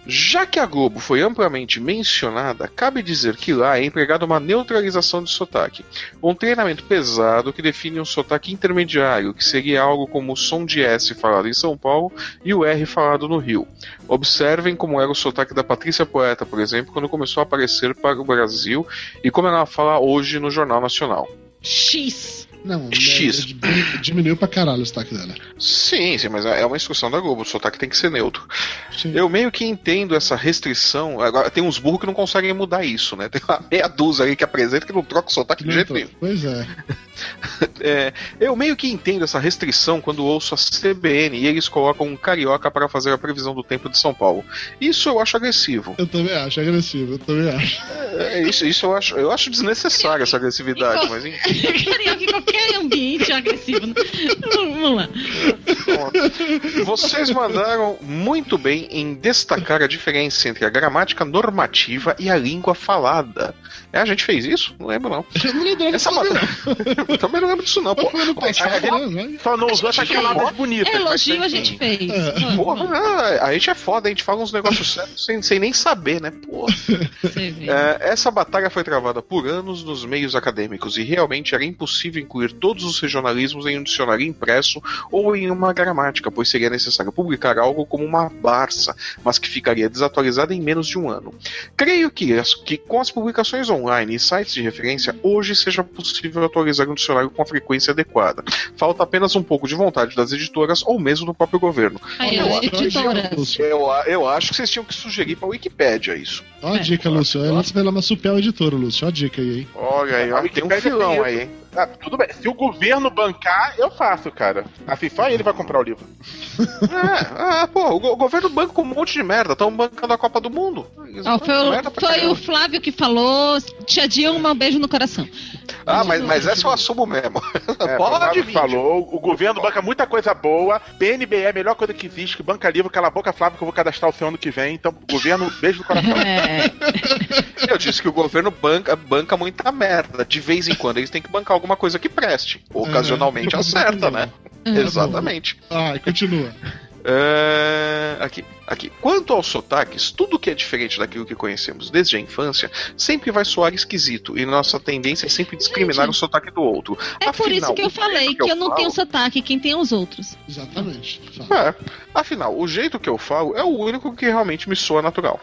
Já que a Globo foi amplamente mencionada, cabe dizer que lá é empregada uma neutralização de sotaque. Um treinamento pesado que define um sotaque intermediário, que seria algo como o som de S falado em São Paulo e o R falado no Rio. Observem como era o sotaque da Patrícia Poeta, por exemplo, quando começou a aparecer para o Brasil e como ela fala hoje no Jornal Nacional. X. Não, X. né, diminuiu pra caralho o sotaque dela. Sim, sim, mas é uma instrução da Globo, o sotaque tem que ser neutro. Sim. Eu meio que entendo essa restrição. Agora, tem uns burros que não conseguem mudar isso, né? Tem uma meia dúzia aí que apresenta que não troca o sotaque de jeito então, nenhum. Pois é. É, eu meio que entendo essa restrição quando ouço a CBN e eles colocam um carioca para fazer a previsão do tempo de São Paulo. Isso eu acho agressivo. Eu também acho, é agressivo, eu também acho. É, isso, isso eu acho, eu acho desnecessária essa agressividade, mas enfim. Em qualquer ambiente é agressivo. né? Vamos lá. Vocês mandaram muito bem em destacar a diferença entre a gramática normativa e a língua falada. É, a gente fez isso? Não lembro, não. Eu não lembrava Essa disso, matéria. não. Eu também não lembro disso, não. Pô, Pô, a gente- né. Só não usou essas palavras bonitas. É elogio a gente fez. É. Porra, ah, a gente é foda, a gente fala uns negócios sérios sem, sem nem saber, né? Porra. Você vê. É, essa batalha foi travada por anos nos meios acadêmicos e realmente era impossível incluir todos os regionalismos em um dicionário impresso ou em uma gramática, pois seria necessário publicar algo como uma Barça, mas que ficaria desatualizada em menos de um ano. Creio que, as- que com as publicações online e sites de referência, hoje seja possível atualizar um dicionário com a frequência adequada. Falta apenas um pouco de vontade das editoras ou mesmo do próprio governo. Aí, editora. Lúcio. Eu, eu acho que vocês tinham que sugerir para a Wikipédia isso. Ó a dica, Lúcio. Ela vai lá uma Supel Editora, Lúcio. Ó a dica aí, hein? Olha aí, ó, tem um filão aí, hein? Ah, tudo bem. Se o governo bancar, eu faço, cara. Assim, só ele vai comprar o livro. É, ah, pô, o, go- o governo banca um monte de merda, estão bancando a Copa do Mundo. Eles Ó, foi, foi o Flávio que falou. Tia Dilma, um beijo no coração. Ah, mas, mas essa eu assumo mesmo. É, Pode Flávio vir. falou, o governo banca muita coisa boa, PNB é a melhor coisa que existe, que banca livro, cala a boca, Flávio, que eu vou cadastrar o seu ano que vem, então, governo, beijo no coração. É, Eu disse que o governo banca, banca muita merda. De vez em quando eles têm que bancar alguma coisa que preste. Ocasionalmente É, acerta, né? Uhum. Exatamente. Ah, continua. É, aqui, aqui. Quanto aos sotaques, tudo que é diferente daquilo que conhecemos desde a infância sempre vai soar esquisito e nossa tendência é sempre discriminar Gente, o sotaque do outro. é por isso Afinal, que eu falei jeito que eu não falo- tenho sotaque, quem tem é os outros. Exatamente. É, afinal, o jeito que eu falo é o único que realmente me soa natural.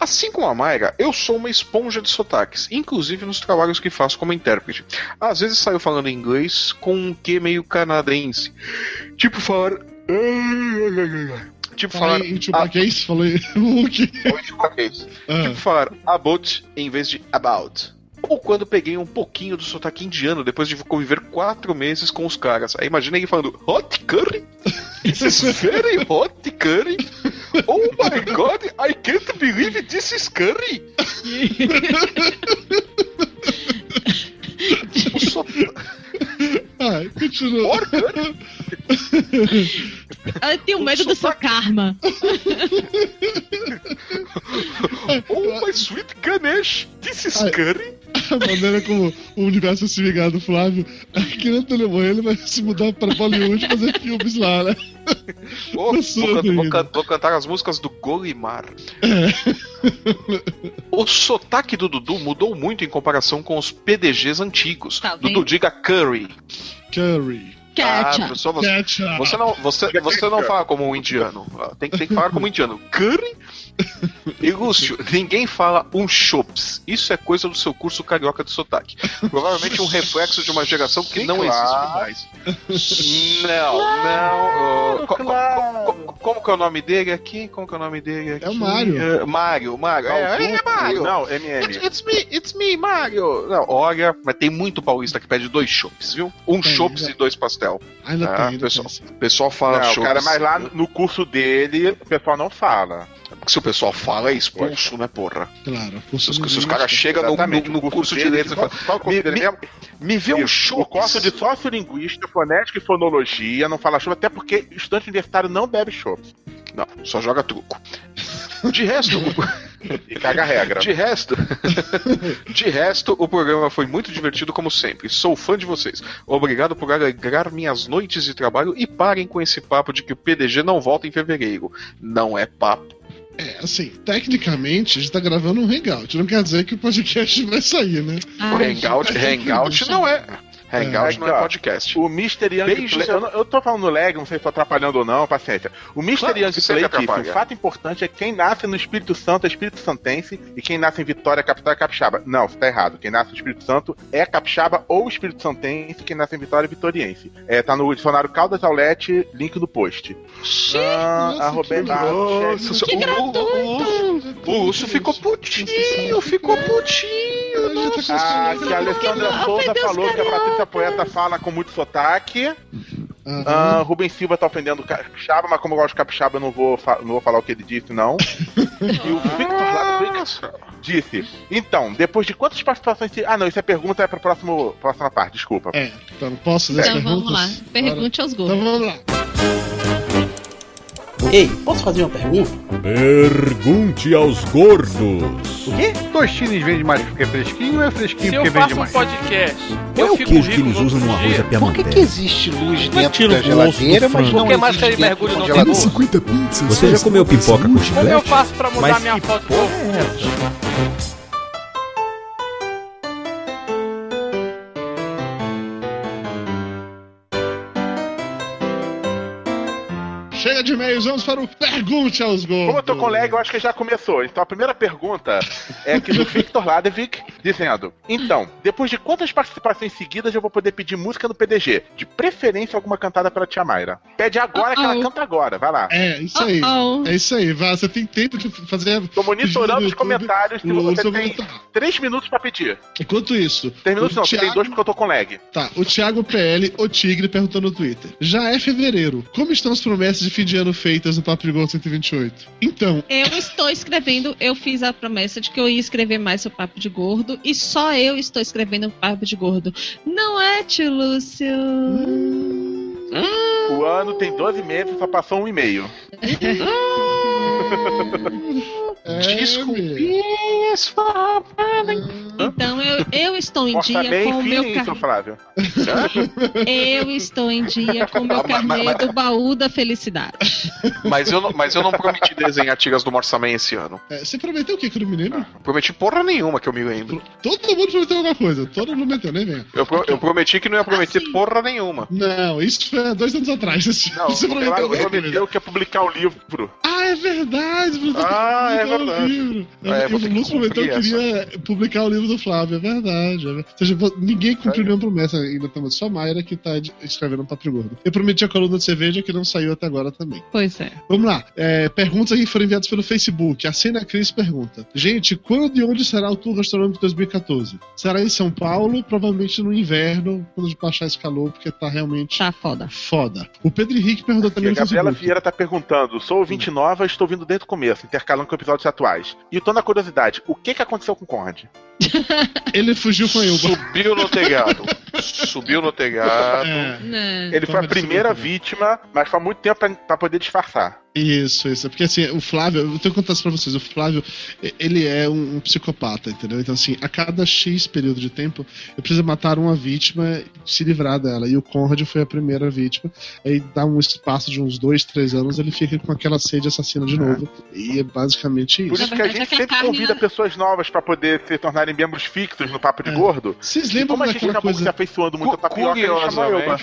Assim como a Mayra, eu sou uma esponja de sotaques, inclusive nos trabalhos que faço como intérprete. Às vezes saio falando inglês com um quê meio canadense. Tipo falar. Tipo Fala falar. aí em Chupaquês, falou aí. O quê? Ah, Tipo falar about em vez de about. Ou quando peguei um pouquinho do sotaque indiano depois de conviver quatro meses com os caras. Aí imagina ele falando hot curry? This is very hot curry? Oh my god, I can't believe this is curry! o sotaque ah, continua. curry? Eu tenho medo do seu karma. Oh, my sweet Ganesh, this is Ai. curry. A maneira como o universo se vingar do Flávio é que no Telemann ele vai se mudar pra Bollywood e fazer filmes lá, né? Oh, vou, can- vou can- vou cantar as músicas do Golimar. O sotaque do Dudu mudou muito em comparação com os PDGs antigos. Tá Dudu, diga curry. Curry. Ah, Ketchup. pessoal, você, Ketchup. você não, você, você não fala como um indiano. Ah, Tem, que- tem que falar como um indiano. Curry? E Lúcio, ninguém fala um chops. Isso é coisa do seu curso carioca de sotaque. Provavelmente um reflexo de uma geração que Sim, não claro. existe mais. Não, não. uh, co- co- co- co- como que é o nome dele aqui? Como que é o nome dele aqui? É o Mário. É, Mário, Mário. É, é, Mário. Não, It's, MM. it's me, it's me, Mário. Não, olha, mas tem muito paulista que pede dois chopps, viu? Um Tem, chops já. e dois pastel. Ainda Ah, tem, ainda pessoal. tem. O pessoal fala Não, chops. cara, mas lá no curso dele, o pessoal não fala. Se o pessoal fala, é expulso, né, porra? Claro. Se, os- se os caras chegam no, no- no curso de letras e falam, qual me, dele me- mesmo? me vê um chopp. O curso de sociolinguística, fonética e fonologia não fala chopp, até porque estudante universitário não bebe chopp. Não, só joga truco. De resto, E caga a regra. de resto, de resto, o programa foi muito divertido como sempre. Sou fã de vocês. Obrigado por alegrar minhas noites de trabalho e parem com esse papo de que o PDG não volta em fevereiro. Não é papo. É, assim, tecnicamente a gente tá gravando um hangout. Não quer dizer que o podcast vai sair, né? Ah, O Hangout, Hangout não é. Hangout É. não é podcast. O Mr. Young Beijos. Play. Eu, não- eu tô falando lag, não sei se tô atrapalhando ou não, paciência. O Mr. Claro, Young Play disse: atrapalha. o fato importante é que quem nasce no Espírito Santo é Espírito Santense e quem nasce em Vitória, capital, é capixaba. Não, você tá errado. Quem nasce no Espírito Santo é capixaba ou Espírito Santense, quem nasce em Vitória é vitoriense. É, tá no dicionário Caldas Aulete, link no post. Ah, nossa, arroba que Nossa, Que o- gratuito! O Lúcio ficou putinho, ficou putinho. Ah, que a Alessandra Souza falou que a caralho. Patrícia Poeta fala com muito sotaque. Ah, Rubens Silva tá ofendendo o capixaba, mas como eu gosto de capixaba, eu não vou, fa- não vou falar o que ele disse, não. e o Victor Ladwick Nossa. disse: Então, depois de quantas participações. Ah, não, isso é pergunta, é pra próximo, próxima parte, desculpa. É, então posso ler Então vamos lá. perguntas? Pergunte aos Então gordos. vamos lá. Ei, posso fazer uma pergunta? Pergunte aos gordos. O quê? Tostines vende mais porque é fresquinho ou é fresquinho Se eu porque faço vende um mais? podcast, Qual é eu o fico queijo que eles usam no arroz dia? Por que, que existe luz Mas dentro da o geladeira, mas não Por que mais existe dentro mergulho do arroz? 50 pizzas. Você já comeu pipoca com Como eu chiclete? faço pra mudar Mas minha foto? é e-mails, vamos para o Pergunte aos Gordos. Como eu tô com lag, eu acho que já começou. Então a primeira pergunta é que do Victor Ladevic, dizendo: Então, depois de quantas participações seguidas eu vou poder pedir música no PDG? De preferência alguma cantada pela Tia Mayra. Pede agora que ela canta agora, vai lá. É, isso aí. Uh-oh. É isso aí, vá. Você tem tempo de fazer. Tô monitorando os YouTube, comentários se o você tem comentário. três minutos pra pedir. Enquanto isso. Três minutos não, você tem Thiago- dois porque eu tô com lag. Tá, o Thiago PL, o Tigre, perguntou no Twitter. Já é fevereiro. Como estão as promessas de fim de ano feitas no Papo de Gol 128? Então, Eu estou escrevendo, eu fiz a promessa de que eu ia escrever mais sobre Papo de Gordo e só eu estou escrevendo Papo de Gordo. Não é, tio Lúcio? O ano tem 12 meses, só passou um e meio. é, Desculpinhas, Então eu, eu estou em Mostra dia com o meu carnê. Flávio. Eu estou em dia com o meu carnê do baú da felicidade. Mas eu, não, mas eu não prometi desenhar tiras do Morsaman esse ano. É, você prometeu o que que eu não me lembro? Prometi porra nenhuma que eu me lembro. Todo mundo prometeu alguma coisa. Todo mundo prometeu, nem vem. Eu, pro- eu prometi que não ia prometer Assim. porra nenhuma. Não, isso foi há dois anos atrás. Você, Não, você prometeu coisa. prometeu que ia publicar o livro. Ah, é verdade. Bruno, você Ah, é o verdade. livro. É, o ter que Lúcio prometeu que queria publicar o livro do Flávio, é verdade. é verdade. Ou seja, ninguém cumpriu nenhuma promessa ainda, estamos só a Mayra que tá de- escrevendo um papo gordo. Eu prometi a coluna de cerveja que não saiu até agora também. Pois é. Vamos lá. É, perguntas que foram enviadas pelo Facebook. A Cena Cris pergunta: Gente, quando e onde será o Tour Gastronômico 2014? Será em São Paulo, provavelmente no inverno, quando baixar esse calor, porque tá realmente Tá foda. foda. O Pedro Henrique perguntou E também a no Gabriela Facebook. Vieira tá perguntando: sou ouvinte nova, estou vindo desde o começo, intercalando com episódios atuais. E tô na curiosidade: o que que aconteceu com o Conrad? Ele fugiu com a Elba. Subiu no telhado. Subiu no telhado. É. Ele foi a primeira vítima, mas foi há muito tempo pra, pra poder disfarçar. Isso, isso. Porque assim, o Flávio, eu tenho que contar isso pra vocês, o Flávio, e- ele é um, um psicopata, entendeu? Então, assim, a cada X período de tempo, eu preciso matar uma vítima e se livrar dela. E o Conrad foi a primeira vítima. Aí dá um espaço de uns dois, três anos, ele fica com aquela sede assassina de novo. E é basicamente Por isso. isso que a gente sempre convida né? pessoas novas pra poder se tornarem membros fixos no Papo de É. Gordo. Vocês E lembram como a gente daquela acabou se afeiçoando muito a tapioca, a gente chamou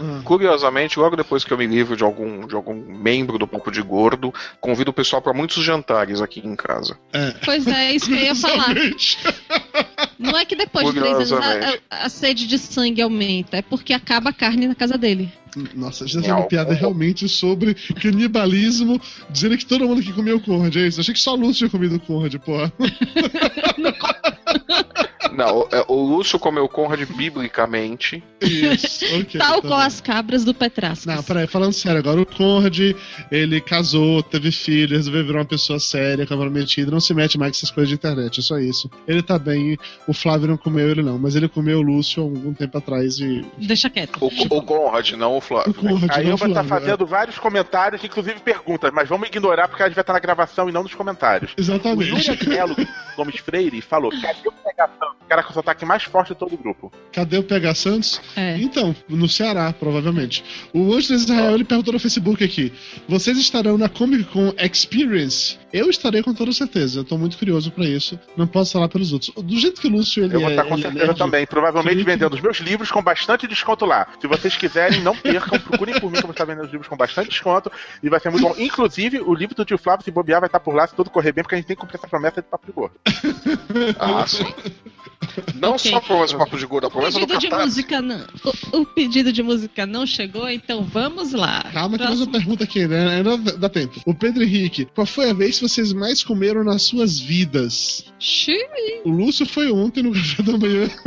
Elba. Curiosamente, logo depois que eu me livro de algum, de algum membro do Papo de Gordo, convido o pessoal para muitos jantares aqui em casa. é. Pois é, isso que eu ia falar. Não é que depois de três anos a, a- a sede de sangue aumenta, é porque acaba a carne na casa dele. Nossa, a gente tá fazendo uma piada realmente sobre canibalismo, dizendo que todo mundo aqui comeu o Conrad, é isso? Achei que só a Lúcia tinha comido o Conrad, porra. Não, o- é, o Lúcio comeu Conrad biblicamente. Isso, ok. Tal tá qual bom. as cabras do Petrascas. Não, peraí, falando sério, agora o Conrad, ele casou, teve filho, resolveu virar uma pessoa séria, comprometida, não se mete mais com essas coisas de internet, é só isso. Ele tá bem, o Flávio não comeu ele não, mas ele comeu o Lúcio há algum tempo atrás e... Deixa quieto. O, o Conrad, não o O Flávio. Conrad, A não o Elba tá Flávio, fazendo vários comentários, inclusive perguntas, mas vamos ignorar porque a gente vai estar na gravação e não nos comentários. é. O Exatamente. Yuri Agnello Gomes Freire falou: cadê o pegação? O cara com o sotaque mais forte de todo o grupo. Cadê o PH Santos? É. Então, no Ceará, provavelmente. O Anjo Israel, ele perguntou no Facebook aqui, vocês estarão na Comic Con Experience? Eu estarei com toda certeza, eu tô muito curioso pra isso, não posso falar pelos outros. Do jeito que o Lúcio, ele Eu vou é, estar com é certeza nerd, também. Provavelmente vendendo os meus livros com bastante desconto lá. Se vocês quiserem, não percam, procurem por mim que eu vou estar vendendo os livros com bastante desconto. E vai ser muito bom. Inclusive, o livro do tio Flávio, se bobear, vai estar por lá se tudo correr bem, porque a gente tem que cumprir essa promessa de papo de gordo. Ah, sim. Não Ok. só a promessa do Papo de Gordo, a O promessa do pedido de Catarse. música não. O, o pedido de música não chegou, então vamos lá. Calma que mais Próximo. uma pergunta aqui, né? Ainda dá tempo. O Pedro Henrique, qual foi a vez que vocês mais comeram nas suas vidas? Xiii. O Lúcio foi ontem no café da manhã.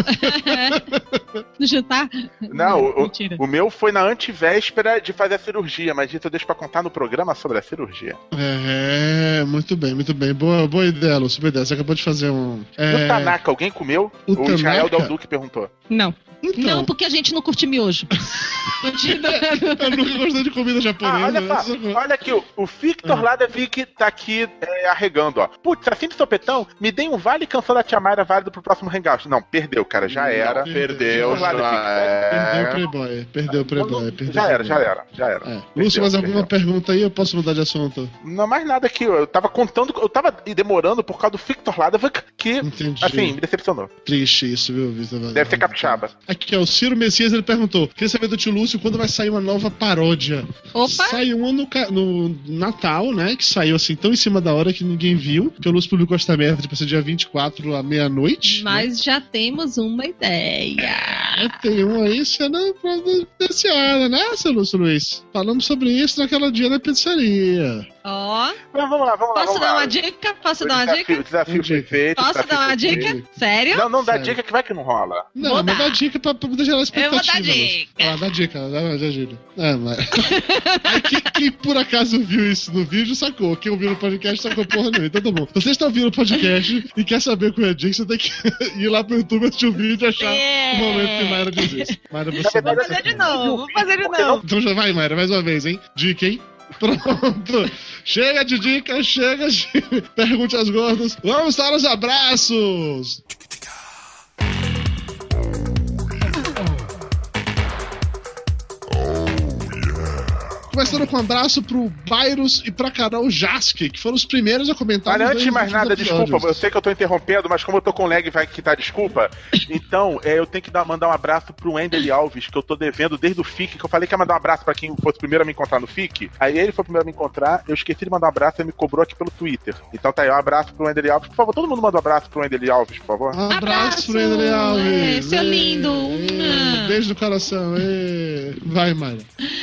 No jantar? Não, o, o meu foi na antivéspera de fazer a cirurgia, mas isso eu deixo pra contar no programa sobre a cirurgia. É, muito bem, muito bem. Boa, boa ideia, Lúcio, boa ideia. Você acabou de fazer um... No É, Tanaka, alguém comeu? O O Israel? Del Duque perguntou. Não. Então, Não, porque a gente não curte miojo. Eu nunca gostei de comida Ah, japonesa. olha né? só, olha aqui, o, o Victor Ah. Ladevik tá aqui é, arregando, ó. Putz, assim de sopetão, me dei um vale canção da Tia Mayra válido pro próximo hangout. Não, perdeu, cara, já era. Não, Perdeu, já Perdeu o é. Playboy, perdeu o Playboy. Perdeu Já era, já era, já era. É. Lúcio, mais alguma perdeu. pergunta aí? Eu posso mudar de assunto? Não, mais nada aqui, eu tava contando, eu tava demorando por causa do Victor Ladevik, que, Entendi. assim, me decepcionou. Triste isso, viu, Vitor? Deve ser capixaba. Aqui, ó, o Ciro Messias, ele perguntou, queria saber do tio Lúcio quando vai sair uma nova paródia. Opa! Saiu uma no, no Natal, né, que saiu assim tão em cima da hora que ninguém viu, que o Lúcio publicou esta merda, tipo, ser dia 24 à meia-noite. né? Mas já temos uma ideia. Tem um aí sendo providenciada, né, seu Lúcio Luiz? Falamos sobre isso naquela dia na pizzaria. Ó, Mas vamos lá, vamos lá. posso vamos dar lá. uma dica? Posso O dar uma desafio, dica? O desafio Uma foi dica. feito. o Posso dar uma dica? Sério? Não, não dá Sério. dica que vai que não rola. Não, Vou dar. dá dica pra, pra poder gerar expectativa. Eu vou dar dica. Ah, dá dica, dá, dá dica. É, mas... Aí quem, quem por acaso viu isso no vídeo sacou. Quem ouviu no podcast sacou porra nenhuma. Então tá bom. Se você está ouvindo o podcast e quer saber qual é a dica, você tem que ir lá pro YouTube, assistir o vídeo e achar É. o momento que Mayra diz isso. Mayra, você Vou fazer de novo, vou fazer de novo. Então já vai, Mayra, mais uma vez, hein? Dica, hein? Pronto. Chega de dicas, chega de pergunte aos gordos. Vamos para os abraços. Começando com um abraço pro Bairros e pra Carol Jaske, que foram os primeiros a comentar. Olha, antes de mais nada, desculpa, eu sei que eu tô interrompendo, mas como eu tô com lag vai quitar desculpa, então é, eu tenho que dar, mandar um abraço pro Wendel Alves, que eu tô devendo desde o FIC, que eu falei que ia mandar um abraço pra quem fosse o primeiro a me encontrar no FIC, aí ele foi o primeiro a me encontrar, eu esqueci de mandar um abraço, ele me cobrou aqui pelo Twitter. Então tá aí, um abraço pro Wendel Alves. Por favor, todo mundo manda um abraço pro Wendel Alves, por favor. Um abraço, Abraço, pro André Alves. é, seu lindo. Ê, Ah. Beijo no coração. Vai, Mayra.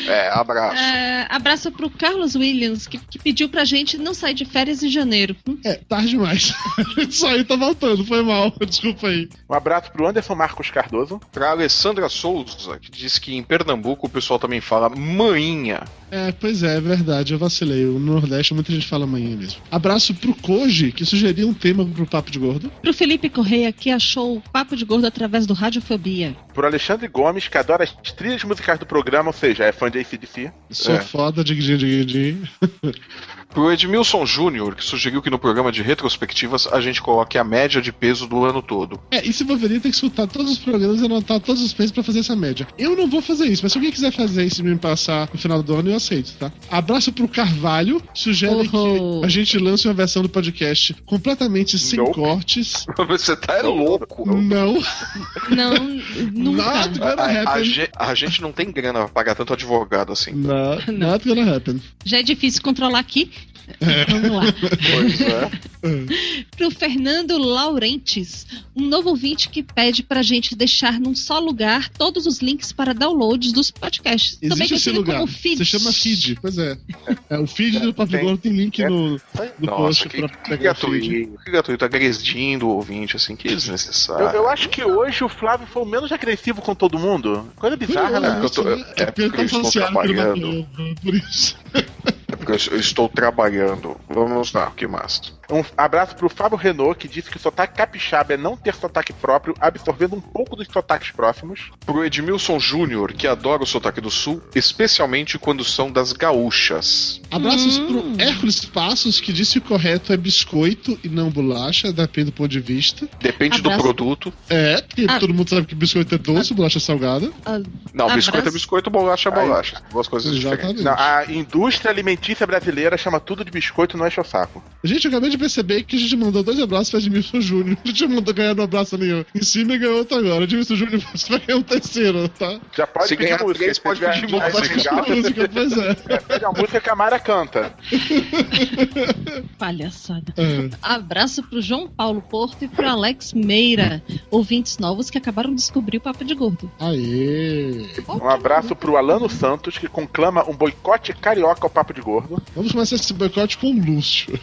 É, abraço. É, abraço pro Carlos Williams, que, que pediu pra gente não sair de férias em janeiro. É, tarde demais. Isso aí tá voltando, foi mal. Desculpa aí. Um abraço pro Anderson Marcos Cardoso. Pra Alessandra Souza, que diz que em Pernambuco o pessoal também fala maninha. É, pois é, é verdade, eu vacilei. No Nordeste muita gente fala amanhã mesmo. Abraço pro Koji, que sugeriu um tema pro Papo de Gordo. Pro Felipe Correia, que achou o Papo de Gordo através do Radiofobia. Por Alexandre Gomes, que adora as trilhas musicais do programa, ou seja, é fã de ACDC. Sou É. foda, digidinho, digidinho. Pro Edmilson Júnior, que sugeriu que no programa de retrospectivas a gente coloque a média de peso do ano todo. É, e se Wolverine tem que escutar todos os programas e anotar todos os pesos pra fazer essa média. Eu não vou fazer isso, mas se alguém quiser fazer isso e me passar no final do ano, eu aceito, tá? Abraço pro Carvalho, sugere que a gente lance uma versão do podcast completamente sem Nope. cortes. Você tá é louco. Não, Não, nunca. not gonna A, a happen. ge- a gente não tem grana pra pagar tanto advogado assim. Not, not gonna happen. Já é difícil controlar aqui. Vamos lá. Pois é. Pro Fernando Laurentes, um novo ouvinte que pede pra gente deixar num só lugar todos os links para downloads dos podcasts. Também Existe esse conhecido lugar. como feed. Se chama feed, pois é. É, o feed do Papo Tem. Gordo tem link É. no, no Nossa, post que, pra que feed. gratuito. Que gratuito, agredindo o ouvinte, assim, que desnecessário. Eu, eu acho que hoje o Flávio foi o menos agressivo com todo mundo. Coisa bizarra, né? eu tô- Isso, é é porque eu tá estou que ele trabalhando. por isso. É porque eu estou trabalhando. Vamos lá, o que mais? Um abraço pro Fábio Renault, que disse que o sotaque capixaba é não ter sotaque próprio, absorvendo um pouco dos sotaques próximos. Pro Edmilson Júnior, que adora o sotaque do sul, especialmente quando são das gaúchas. Abraços Hum. pro Hércules Passos, que disse que o correto é biscoito e não bolacha, depende do ponto de vista. Depende do Abraço. produto. É, porque Ah. todo mundo sabe que biscoito é doce, bolacha é salgada. Ah, Não, Abraço. biscoito é biscoito, bolacha é Aí. bolacha. Duas coisas diferentes. Exatamente. Não, a indústria alimentícia brasileira chama tudo de biscoito não enche o saco. Gente, eu acabei de perceber que a gente mandou dois abraços pra Edmilson Júnior. A gente mandou ganhar um abraço ó, em cima e ganhou outro agora. Edmilson Júnior, você vai ganhar um terceiro, tá? Já pode Se pedir ganhar música. três, se pode pedir música. legal, música, pois é. Pede a música que a Mara canta. palhaçada. É. Abraço pro João Paulo Porto e pro Alex Meira, ouvintes novos que acabaram de descobrir o Papo de Gordo. Aê! Um abraço pro Alano Santos, que conclama um boicote carioca ao Papo de Gordo. Vamos começar esse boicote com o Lúcio.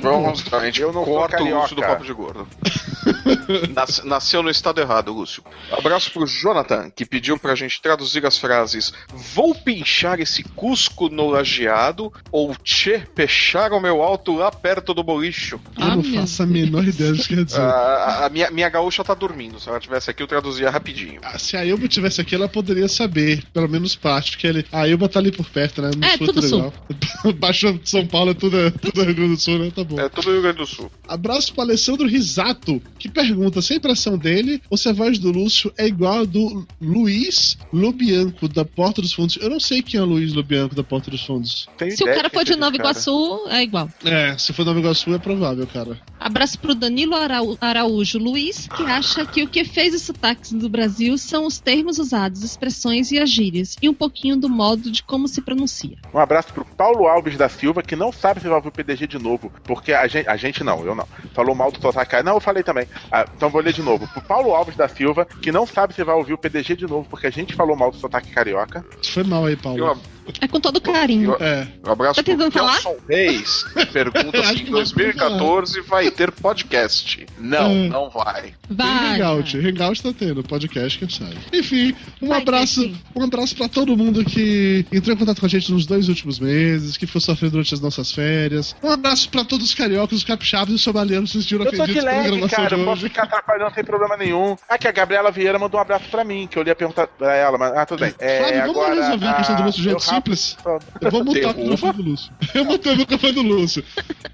Vamos, a gente Eu não corta o carioca. Lúcio do Papo de Gordo. Nas- nasceu no estado errado, Lúcio. Abraço pro Jonathan, que pediu pra gente traduzir as frases Vou pinchar esse cusco no lajeado ou Tchê, pecharam meu alto lá perto do bolicho. Eu Ah, não faço a menor ideia do que quer dizer. Ah, a minha, minha gaúcha tá dormindo. Se ela tivesse aqui, eu traduzia rapidinho. Ah, Se a Ilba tivesse aqui, ela poderia saber, pelo menos parte, porque ele, a Ilba tá ali por perto, né? No É, sul tudo legal. Baixo de São Paulo é tudo, é tudo Rio Grande do Sul, né? Tá bom. É tudo Rio Grande do Sul. Abraço pro Alessandro Risato, que pergunta se a impressão dele ou se a voz do Lúcio é igual a do Luiz Lobianco, da Porta dos Fundos. Eu não sei quem é o Luiz Lobianco, da Porta dos Fundos. Tenho Se o cara for de seja Nova. Iguaçu, é igual. É, se for Nova Iguaçu é provável, cara. Abraço pro Danilo Arau- Araújo Luiz, que acha que o que fez os sotaques do Brasil são os termos usados, expressões e as gírias, e um pouquinho do modo de como se pronuncia. Um abraço pro Paulo Alves da Silva, que não sabe se vai ouvir o PDG de novo, porque a gente, a gente não, eu não. Falou mal do sotaque. Não, eu falei também. Ah, então vou ler de novo. Pro Paulo Alves da Silva, que não sabe se vai ouvir o PDG de novo, porque a gente falou mal do sotaque carioca. Foi mal aí, Paulo. um, É com todo carinho. É. um abraço Tá tentando pro falar? Nelson Reis, que pergunta se que em vai 2014 vai ter podcast. Não, Hum. não vai. Tem Vai. Hangout. vai. Hangout tá tendo, podcast que sai. Enfim, um Vai abraço, um abraço para todo mundo que entrou em contato com a gente nos dois últimos meses, que ficou sofrendo durante as nossas férias. Um abraço para todos os cariocas, os capixabas e os somalianos que se sentiram Eu tô de ofendidos pela leve, gravação cara, de eu posso hoje. ficar atrapalhando sem problema nenhum. Aqui, a Gabriela Vieira mandou um abraço pra mim, que eu ia perguntar pra ela, mas ah, tudo bem. É, Flávio, vamos agora, resolver a questão do de eu jeito simples? Eu vou mutar o microfone do Lúcio. Eu mutei o microfone do Lúcio.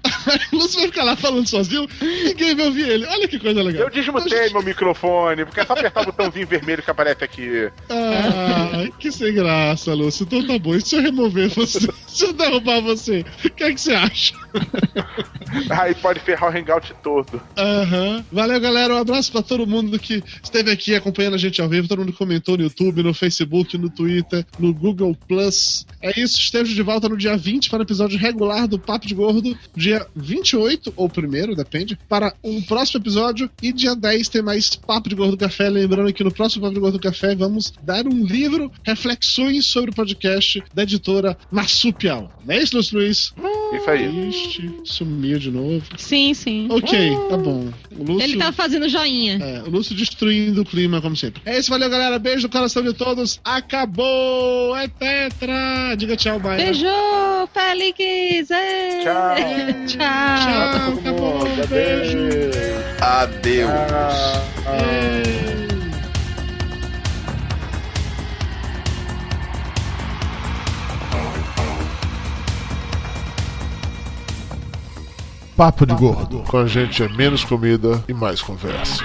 Aí o Lúcio vai ficar lá falando sozinho, ninguém vai ouvir ele. Olha que coisa legal. Eu desmutei meu microfone, porque é só apertar o botãozinho vermelho que aparece aqui. Ah, que sem graça, Lúcio. Então tá bom. E se eu remover você? Se eu derrubar você? O que é que você acha? Aí pode ferrar o hangout todo. Aham. Valeu, galera. Um abraço pra todo mundo que esteve aqui acompanhando a gente ao vivo. Todo mundo que comentou no YouTube, no Facebook, no Twitter, no Google Plus. É isso. Estejam de volta no dia 20 para o episódio regular do Papo de Gordo. Dia 28, ou primeiro, depende, para um próximo episódio. E dia 10 tem mais Papo de Gordo Café. Lembrando que no próximo Papo de Gordo Café vamos dar um livro, reflexões sobre o podcast da editora Marsup. Piau. Não é isso, Lúcio Luiz? Isso aí. Ixi, sumiu de novo. Sim, sim. Ok, tá bom. O Lúcio... Ele tá fazendo joinha. É, o Lúcio destruindo o clima, como sempre. É isso, valeu, galera. Beijo no coração de todos. Acabou! É Tetra! Diga tchau, bye. Beijo, Félix! Ê! Tchau. Tchau. Tchau, acabou. Beijo. Adeus. Papo de Gordo. Com a gente é menos comida e mais conversa.